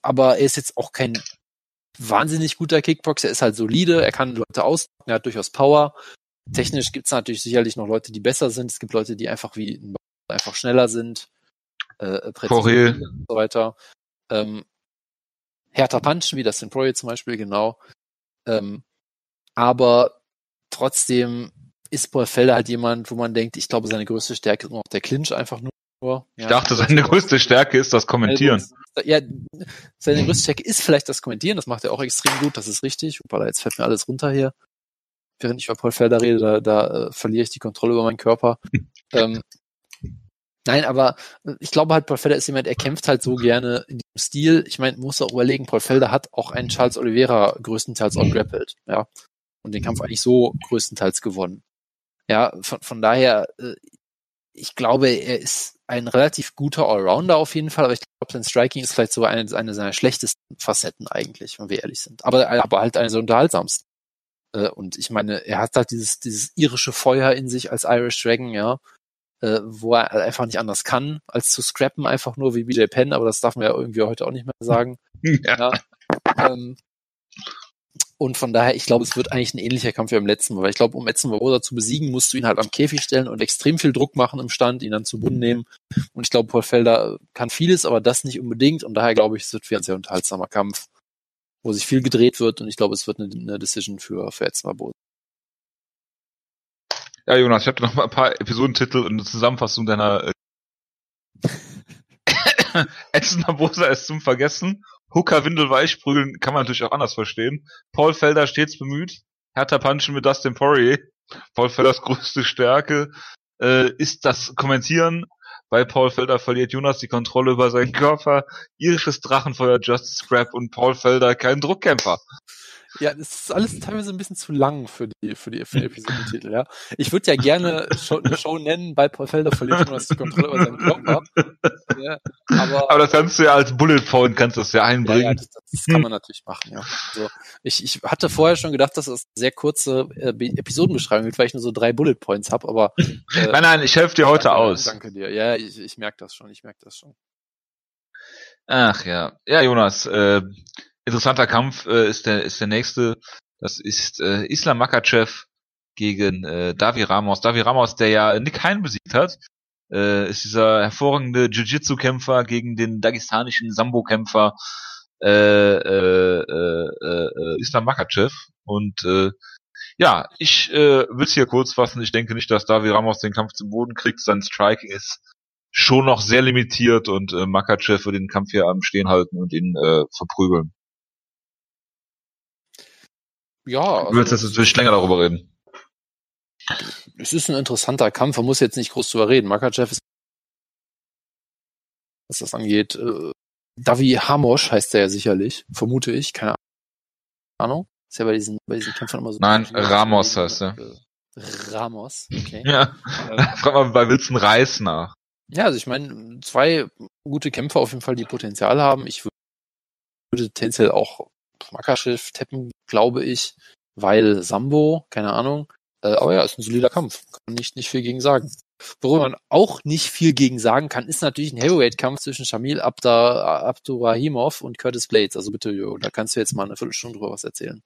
aber er ist jetzt auch kein wahnsinnig guter Kickboxer, er ist halt solide, er kann Leute aus, er hat durchaus Power. Technisch gibt es natürlich sicherlich noch Leute, die besser sind. Es gibt Leute, die einfach wie einfach schneller sind, äh, präziser und so weiter. Ähm, härter punchen, wie das in Poirier zum Beispiel, genau. Ähm, aber trotzdem ist Paul Felder halt jemand, wo man denkt, ich glaube, seine größte Stärke ist noch der Clinch einfach nur. nur. Ich dachte, seine größte Stärke ist das Kommentieren. Also, ja, seine größte Stärke ist vielleicht das Kommentieren, das macht er auch extrem gut, das ist richtig. Hoppala, jetzt fällt mir alles runter hier. Während ich über Paul Felder rede, da, da äh, verliere ich die Kontrolle über meinen Körper. ähm, nein, aber ich glaube halt, Paul Felder ist jemand, er kämpft halt so gerne in diesem Stil. Ich meine, muss auch überlegen, Paul Felder hat auch einen Charles Oliveira größtenteils auch grappelt, ja. Und den Kampf eigentlich so größtenteils gewonnen. Ja, von, von daher, äh, ich glaube, er ist ein relativ guter Allrounder auf jeden Fall, aber ich glaube, sein Striking ist vielleicht so eine, eine seiner schlechtesten Facetten eigentlich, wenn wir ehrlich sind. Aber, aber halt eine so unterhaltsamsten. Äh, und ich meine, er hat halt dieses, dieses irische Feuer in sich als Irish Dragon, ja, äh, wo er einfach nicht anders kann, als zu scrappen, einfach nur wie BJ Penn, aber das darf man ja irgendwie heute auch nicht mehr sagen. Ja. ja. Ähm, und von daher, ich glaube, es wird eigentlich ein ähnlicher Kampf wie beim letzten Mal. Weil ich glaube, um Edson Barbosa zu besiegen, musst du ihn halt am Käfig stellen und extrem viel Druck machen im Stand, ihn dann zu Boden nehmen. Und ich glaube, Paul Felder kann vieles, aber das nicht unbedingt. Und daher glaube ich, es wird ein sehr unterhaltsamer Kampf, wo sich viel gedreht wird. Und ich glaube, es wird eine, eine Decision für, für Edson Barbosa. Ja, Jonas, ich habe noch mal ein paar Episodentitel und eine Zusammenfassung deiner äh Edson Barbosa ist zum Vergessen Hooker windelweich prügeln kann man natürlich auch anders verstehen. Paul Felder stets bemüht. Hertha Punchen mit Dustin Poirier. Paul Felders größte Stärke äh, ist das Kommentieren. Bei Paul Felder verliert Jonas die Kontrolle über seinen Körper. Irisches Drachenfeuer, Just Scrap und Paul Felder kein Druckkämpfer. Ja, das ist alles teilweise ein bisschen zu lang für die, für die, für die Episodentitel, ja. Ich würde ja gerne eine Show nennen, bei Paul Felder verliert man die Kontrolle über seinen Körper. Ja, aber, aber das kannst du ja als Bullet Point, kannst du das ja einbringen. Ja, ja das, das, kann man natürlich machen, ja. Also, ich, ich hatte vorher schon gedacht, dass das eine sehr kurze äh, Episodenbeschreibung wird, weil ich nur so drei Bullet Points habe, aber. Äh, nein, nein, ich helfe dir heute danke, aus. Danke dir. Ja, ich, ich merke das schon, ich merke das schon. Ach ja. Ja, Jonas, äh, interessanter Kampf äh, ist der ist der nächste. Das ist äh, Islam Makachev gegen äh, Davi Ramos. Davi Ramos, der ja Nick Hein besiegt hat, äh, ist dieser hervorragende Jiu-Jitsu-Kämpfer gegen den dagestanischen Sambo-Kämpfer äh, äh, äh, äh, Islam Makachev. Und äh, ja, ich äh, will es hier kurz fassen. Ich denke nicht, dass Davi Ramos den Kampf zum Boden kriegt. Sein Striking ist schon noch sehr limitiert und äh, Makachev wird den Kampf hier am Stehen halten und ihn äh, verprügeln. Ja. Also, du willst jetzt natürlich länger darüber reden. Es ist ein interessanter Kampf, man muss jetzt nicht groß drüber reden. Makachev ist, was das angeht, äh, Davi Hamosh heißt er ja sicherlich, vermute ich, keine Ahnung. Ist ja bei diesen, bei diesen Kämpfern immer so. Nein, Ramos heißt er. Äh, Ramos, okay. Ja. Ähm, Frag mal bei Wilson Reis nach. Ja, also ich meine, zwei gute Kämpfer auf jeden Fall, die Potenzial haben. Ich würde tendenziell auch Makachev tappen, glaube ich, weil Sambo, keine Ahnung. Äh, aber ja, ist ein solider Kampf. Kann nicht, nicht viel gegen sagen. Worüber man auch nicht viel gegen sagen kann, ist natürlich ein Heavyweight-Kampf zwischen Shamil Abda, Abdurahimov und Curtis Blades. Also bitte, Jo, da kannst du jetzt mal eine Viertelstunde drüber was erzählen.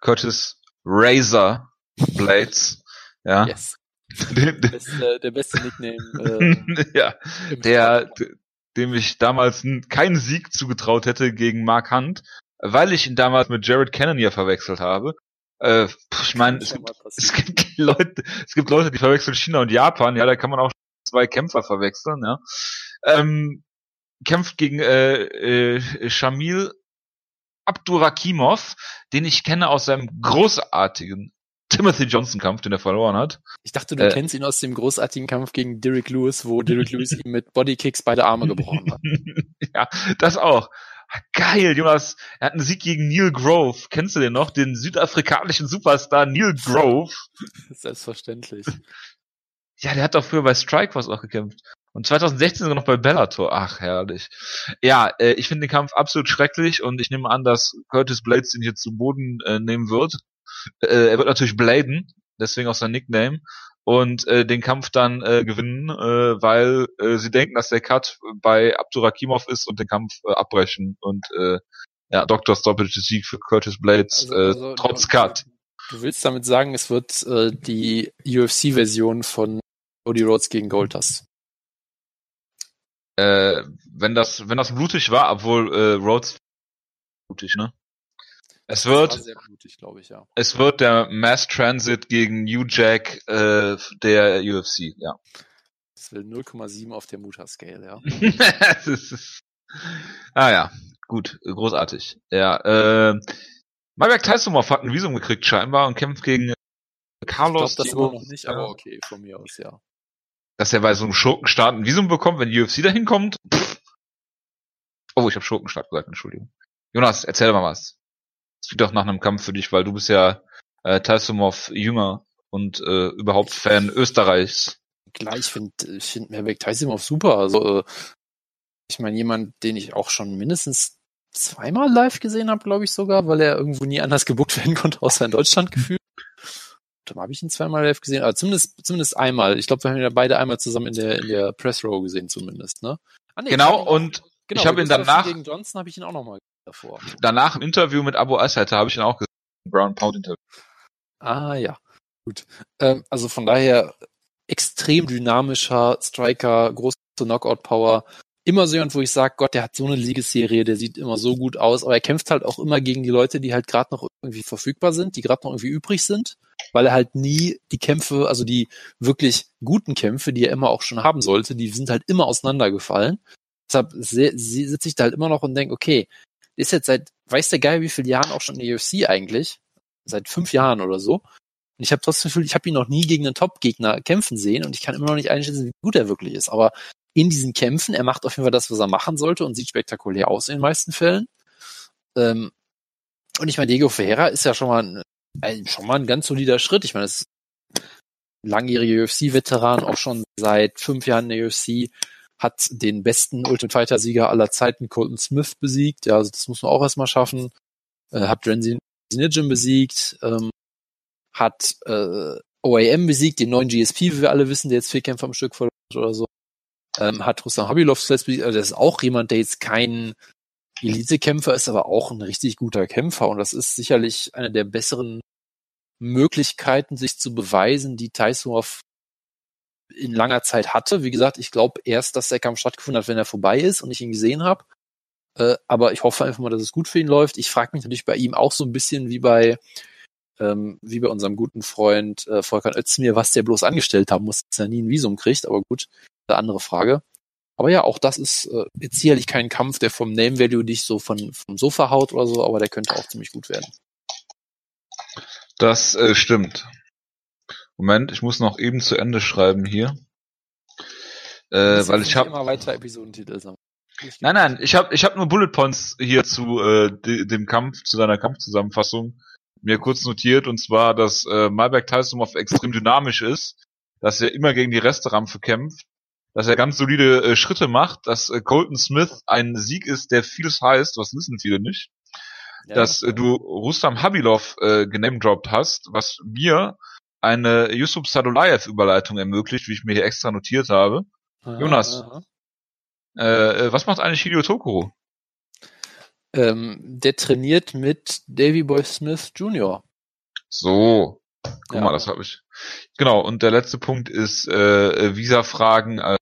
Curtis Razor Blades, ja. Yes. der, beste, der beste Nickname. Äh, ja, der, dem ich damals keinen Sieg zugetraut hätte gegen Mark Hunt, weil ich ihn damals mit Jared Cannon ja verwechselt habe. Äh, ich meine, es, gibt, es gibt Leute, es gibt Leute, die verwechseln China und Japan, ja, da kann man auch zwei Kämpfer verwechseln, ja. Ähm, kämpft gegen äh, äh, Shamil Abdurakimov, den ich kenne aus seinem großartigen Timothy Johnson Kampf, den er verloren hat. Ich dachte, du äh, kennst ihn aus dem großartigen Kampf gegen Derek Lewis, wo Derek Lewis ihm mit Bodykicks beide Arme gebrochen hat. ja, das auch. Geil, Jonas. Er hat einen Sieg gegen Neil Grove. Kennst du den noch? Den südafrikanischen Superstar Neil Grove. Selbstverständlich. Ja, der hat doch früher bei Strikeforce auch gekämpft. Und 2016 sogar noch bei Bellator. Ach, herrlich. Ja, äh, ich finde den Kampf absolut schrecklich und ich nehme an, dass Curtis Blades ihn hier zu Boden äh, nehmen wird. Äh, er wird natürlich Bladen, deswegen auch sein Nickname und äh, den Kampf dann äh, gewinnen, äh, weil äh, sie denken, dass der Cut bei Abdurakimov ist und den Kampf äh, abbrechen und äh, ja, Dr. Stoppage Sieg für Curtis Blades, also, äh, also, trotz du, Cut. Du willst damit sagen, es wird äh, die UFC-Version von Cody Rhodes gegen Goldust. Äh, wenn das, wenn das blutig war, obwohl äh, Rhodes blutig, ne? Es wird, blutig, ich, ja. es wird der Mass Transit gegen New Jack äh, der UFC, ja. Das will 0,7 auf der Mutter-Scale, ja. ist, ah ja, gut, großartig. Ja, äh, Malberg Teilsumov hat ein Visum gekriegt scheinbar und kämpft gegen Carlos. Ich glaube das immer noch nicht, aber okay, von mir aus, ja. Dass er bei so einem Schurkenstaat ein Visum bekommt, wenn die UFC dahin kommt. Pff. Oh, ich habe Schurkenstaat gesagt, Entschuldigung. Jonas, erzähl mal was. Das klingt doch nach einem Kampf für dich, weil du bist ja äh, Teilsumov jünger und äh, überhaupt Fan Österreichs. Klar, ich finde ich find Merbeck Taisimov super. Also, äh, ich meine, jemand, den ich auch schon mindestens zweimal live gesehen habe, glaube ich sogar, weil er irgendwo nie anders gebucht werden konnte, außer in Deutschland gefühlt. Dann habe ich ihn zweimal live gesehen, aber zumindest, zumindest einmal. Ich glaube, wir haben ihn ja beide einmal zusammen in der, in der Press Row gesehen, zumindest, ne? Ah, nee, genau, und genau, ich habe ihn danach. Gegen Johnson habe ich ihn auch nochmal davor. Danach im Interview mit Abo Eishalter habe ich ihn auch gesehen. Brown Pound Interview. Ah, ja. Gut. Ähm, also von daher extrem dynamischer Striker, große Knockout-Power. Immer so jemand, wo ich sage, Gott, der hat so eine Liegeserie, der sieht immer so gut aus, aber er kämpft halt auch immer gegen die Leute, die halt gerade noch irgendwie verfügbar sind, die gerade noch irgendwie übrig sind, weil er halt nie die Kämpfe, also die wirklich guten Kämpfe, die er immer auch schon haben sollte, die sind halt immer auseinandergefallen. Deshalb sitze ich da halt immer noch und denke, okay, ist jetzt seit, weiß der Geil, wie viele Jahren auch schon in der UFC eigentlich? Seit fünf Jahren oder so. Und ich habe trotzdem Gefühl, ich habe ihn noch nie gegen einen Top-Gegner kämpfen sehen und ich kann immer noch nicht einschätzen, wie gut er wirklich ist. Aber in diesen Kämpfen, er macht auf jeden Fall das, was er machen sollte und sieht spektakulär aus in den meisten Fällen. Ähm, und ich meine, Diego Ferreira ist ja schon mal ein, ein, schon mal ein ganz solider Schritt. Ich meine, das ist langjähriger UFC-Veteran, auch schon seit fünf Jahren in der UFC, hat den besten Ultimate Fighter-Sieger aller Zeiten, Colton Smith, besiegt. Ja, also das muss man auch erstmal schaffen. Äh, hat Drenzy Sinijin besiegt, ähm, hat äh, OAM besiegt, den neuen GSP, wie wir alle wissen, der jetzt vier Kämpfe am Stück verloren oder so. Ähm, hat Ruslan Habilov zuletzt besiegt, also das ist auch jemand, der jetzt kein Elite-Kämpfer ist, aber auch ein richtig guter Kämpfer und das ist sicherlich eine der besseren Möglichkeiten, sich zu beweisen, die Taisumov in langer Zeit hatte. Wie gesagt, ich glaube erst, dass der Kampf stattgefunden hat, wenn er vorbei ist und ich ihn gesehen habe. Äh, aber ich hoffe einfach mal, dass es gut für ihn läuft. Ich frage mich natürlich bei ihm auch so ein bisschen wie bei ähm, wie bei unserem guten Freund äh, Volkan Özdemir, was der bloß angestellt haben muss, dass er nie ein Visum kriegt. Aber gut, eine andere Frage. Aber ja, auch das ist äh, jetzt sicherlich kein Kampf, der vom Name Value dich so von, vom Sofa haut oder so, aber der könnte auch ziemlich gut werden. Das äh, stimmt. Moment, ich muss noch eben zu Ende schreiben hier. Äh, weil ich habe immer weiter Episodentitel sammeln. Nein, nein, ich habe ich hab nur Bullet Points hier zu äh, de, dem Kampf, zu seiner Kampfzusammenfassung mir kurz notiert, und zwar, dass äh, Malberg Taisumov extrem dynamisch ist, dass er immer gegen die Resterampe kämpft, dass er ganz solide äh, Schritte macht, dass äh, Colton Smith ein Sieg ist, der vieles heißt, was wissen viele nicht, ja, dass äh, du Rustam Habilov äh, genamedroppt hast, was mir eine Yusuf Sadulayev Überleitung ermöglicht, wie ich mir hier extra notiert habe. Aha, Jonas, aha. Äh, äh, was macht eigentlich Hideo Tokoro? Ähm, der trainiert mit Davy Boy Smith Jr. So, guck ja. mal, das habe ich. Genau, und der letzte Punkt ist äh, Visa-Fragen, äh,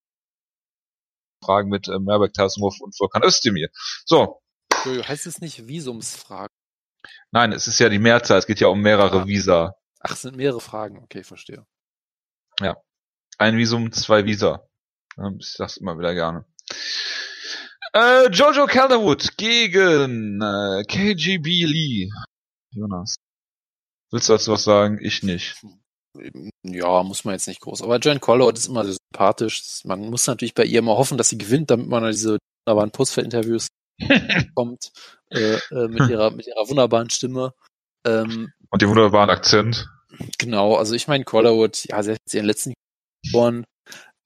Fragen mit äh, Merbek Tasumov und Volkan Özdemir. So. Heißt es nicht Visumsfragen? Nein, es ist ja die Mehrzahl, es geht ja um mehrere ah. Visa. Ach, es sind mehrere Fragen, okay, verstehe. Ja. Ein Visum, zwei Visa. Ich sag's immer wieder gerne. Äh, Jojo Calderwood gegen äh, KGB Lee. Jonas. Willst du dazu was sagen? Ich nicht. Ja, muss man jetzt nicht groß. Aber Jen Collowat ist immer sympathisch. Man muss natürlich bei ihr immer hoffen, dass sie gewinnt, damit man diese wunderbaren Postfeld-Interviews kommt. Äh, äh, mit ihrer mit ihrer wunderbaren Stimme. Ähm, Und dem wunderbaren Akzent. Genau, also ich meine, Collarwood, ja, sie hat ihren letzten gewonnen.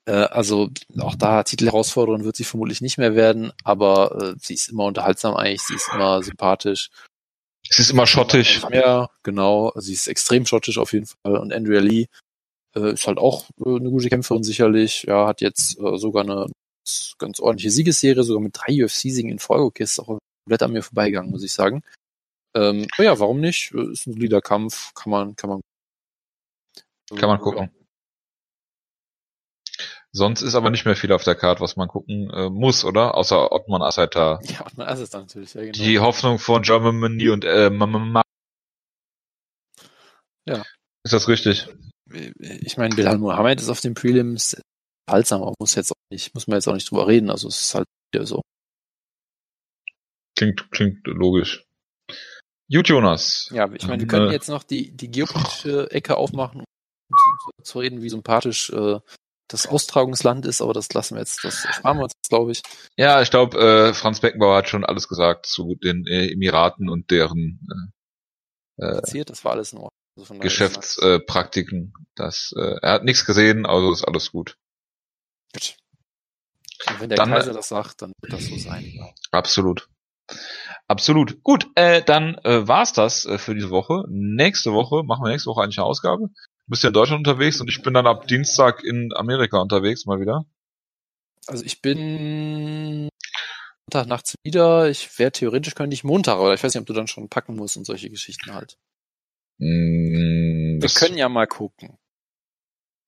Äh, also auch da Titelherausforderin wird sie vermutlich nicht mehr werden, aber äh, sie ist immer unterhaltsam eigentlich, sie ist immer sympathisch. Sie ist immer schottisch. Ja, genau. Sie ist extrem schottisch auf jeden Fall. Und Andrea Lee äh, ist halt auch äh, eine gute Kämpferin sicherlich. Ja, hat jetzt äh, sogar eine ganz ordentliche Siegesserie, sogar mit drei UFC-Siegen in Folge. Okay, ist auch komplett an mir vorbeigegangen, muss ich sagen. Ähm, ja, warum nicht? Ist ein solider Kampf, kann man, kann man. Kann man gucken. Sonst ist aber nicht mehr viel auf der Karte, was man gucken äh, muss, oder? Außer Ottman Assetar. Ja, Ottman Assetar natürlich, ja, genau. Die Hoffnung von Germany und äh, Mama. Ja. Ist das richtig? Ich meine, Bilal Mohammed ist auf den Prelims. unterhaltsam, aber muss jetzt auch nicht, muss man jetzt auch nicht drüber reden. Also es ist halt wieder so. Klingt, klingt logisch. Gut, Jonas. Ja, ich meine, wir können äh, jetzt noch die, die geopolitische Ecke aufmachen, um zu, reden, wie sympathisch äh, das Austragungsland ist, aber das lassen wir jetzt, das sparen wir uns jetzt, glaube ich. Ja, ich glaube, äh, Franz Beckenbauer hat schon alles gesagt zu den äh, Emiraten und deren äh, Passiert, das war alles in Ordnung. Also Geschäftspraktiken. Äh, Praktiken. das, äh, er hat nichts gesehen, also ist alles gut. Gut. Und wenn der Dann, Kaiser das sagt, dann wird das so sein. Absolut. Absolut. Gut, äh, dann äh, war's das äh, für diese Woche. Nächste Woche machen wir nächste Woche eigentlich eine Ausgabe. Du bist ja in Deutschland unterwegs und ich bin dann ab Dienstag in Amerika unterwegs mal wieder. Also ich bin Montag nachts wieder. Ich wäre theoretisch könnte ich Montag, aber ich weiß nicht, ob du dann schon packen musst und solche Geschichten halt. Mm, Wir können ja mal gucken.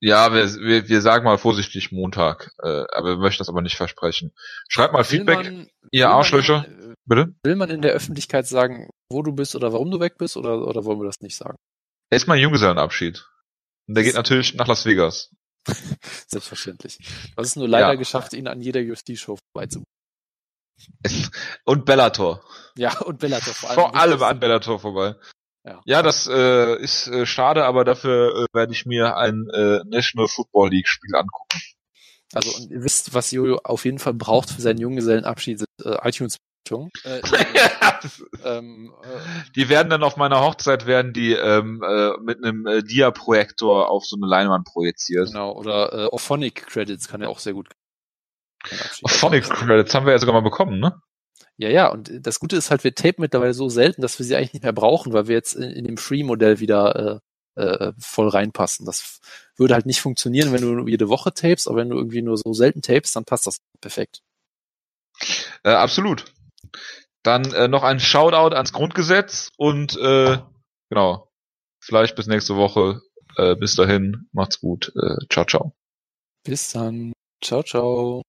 ja, wir, wir, wir sagen mal vorsichtig Montag, äh, aber wir möchten das aber nicht versprechen. Schreib mal Feedback, Will man, ihr will man Arschlöcher, in- bitte. Will man in der Öffentlichkeit sagen, wo du bist oder warum du weg bist oder, oder wollen wir das nicht sagen? Ist mein Junggesellenabschied. Und der geht natürlich nach Las Vegas. Selbstverständlich. Du hast es nur leider Ja. geschafft, ihn an jeder UFC-Show vorbeizubringen. Und Bellator. Ja, und Bellator vor allem. Vor allem an Bellator vorbei. Ja. Ja, das äh, ist äh, schade, aber dafür äh, werde ich mir ein äh, National Football League Spiel angucken. Also, und ihr wisst, was Jojo auf jeden Fall braucht für seinen Junggesellenabschied, sind äh, iTunes-Bewertungen. Äh, ähm, äh, die werden dann auf meiner Hochzeit werden die ähm, äh, mit einem äh, Dia-Projektor auf so eine Leinwand projiziert. genau, oder äh, Ophonic Credits kann ja auch sehr gut. Phonic Credits haben wir ja sogar mal bekommen, ne? Ja, ja, und das Gute ist halt, wir tapen mittlerweile so selten, dass wir sie eigentlich nicht mehr brauchen, weil wir jetzt in, in dem Free-Modell wieder äh, äh, voll reinpassen. Das würde halt nicht funktionieren, wenn du jede Woche tapest, aber wenn du irgendwie nur so selten tapest, dann passt das perfekt. Äh, absolut. Dann äh, noch ein Shoutout ans Grundgesetz und äh, genau. Vielleicht bis nächste Woche. Äh, bis dahin, macht's gut. Äh, ciao, ciao. Bis dann. Ciao, ciao.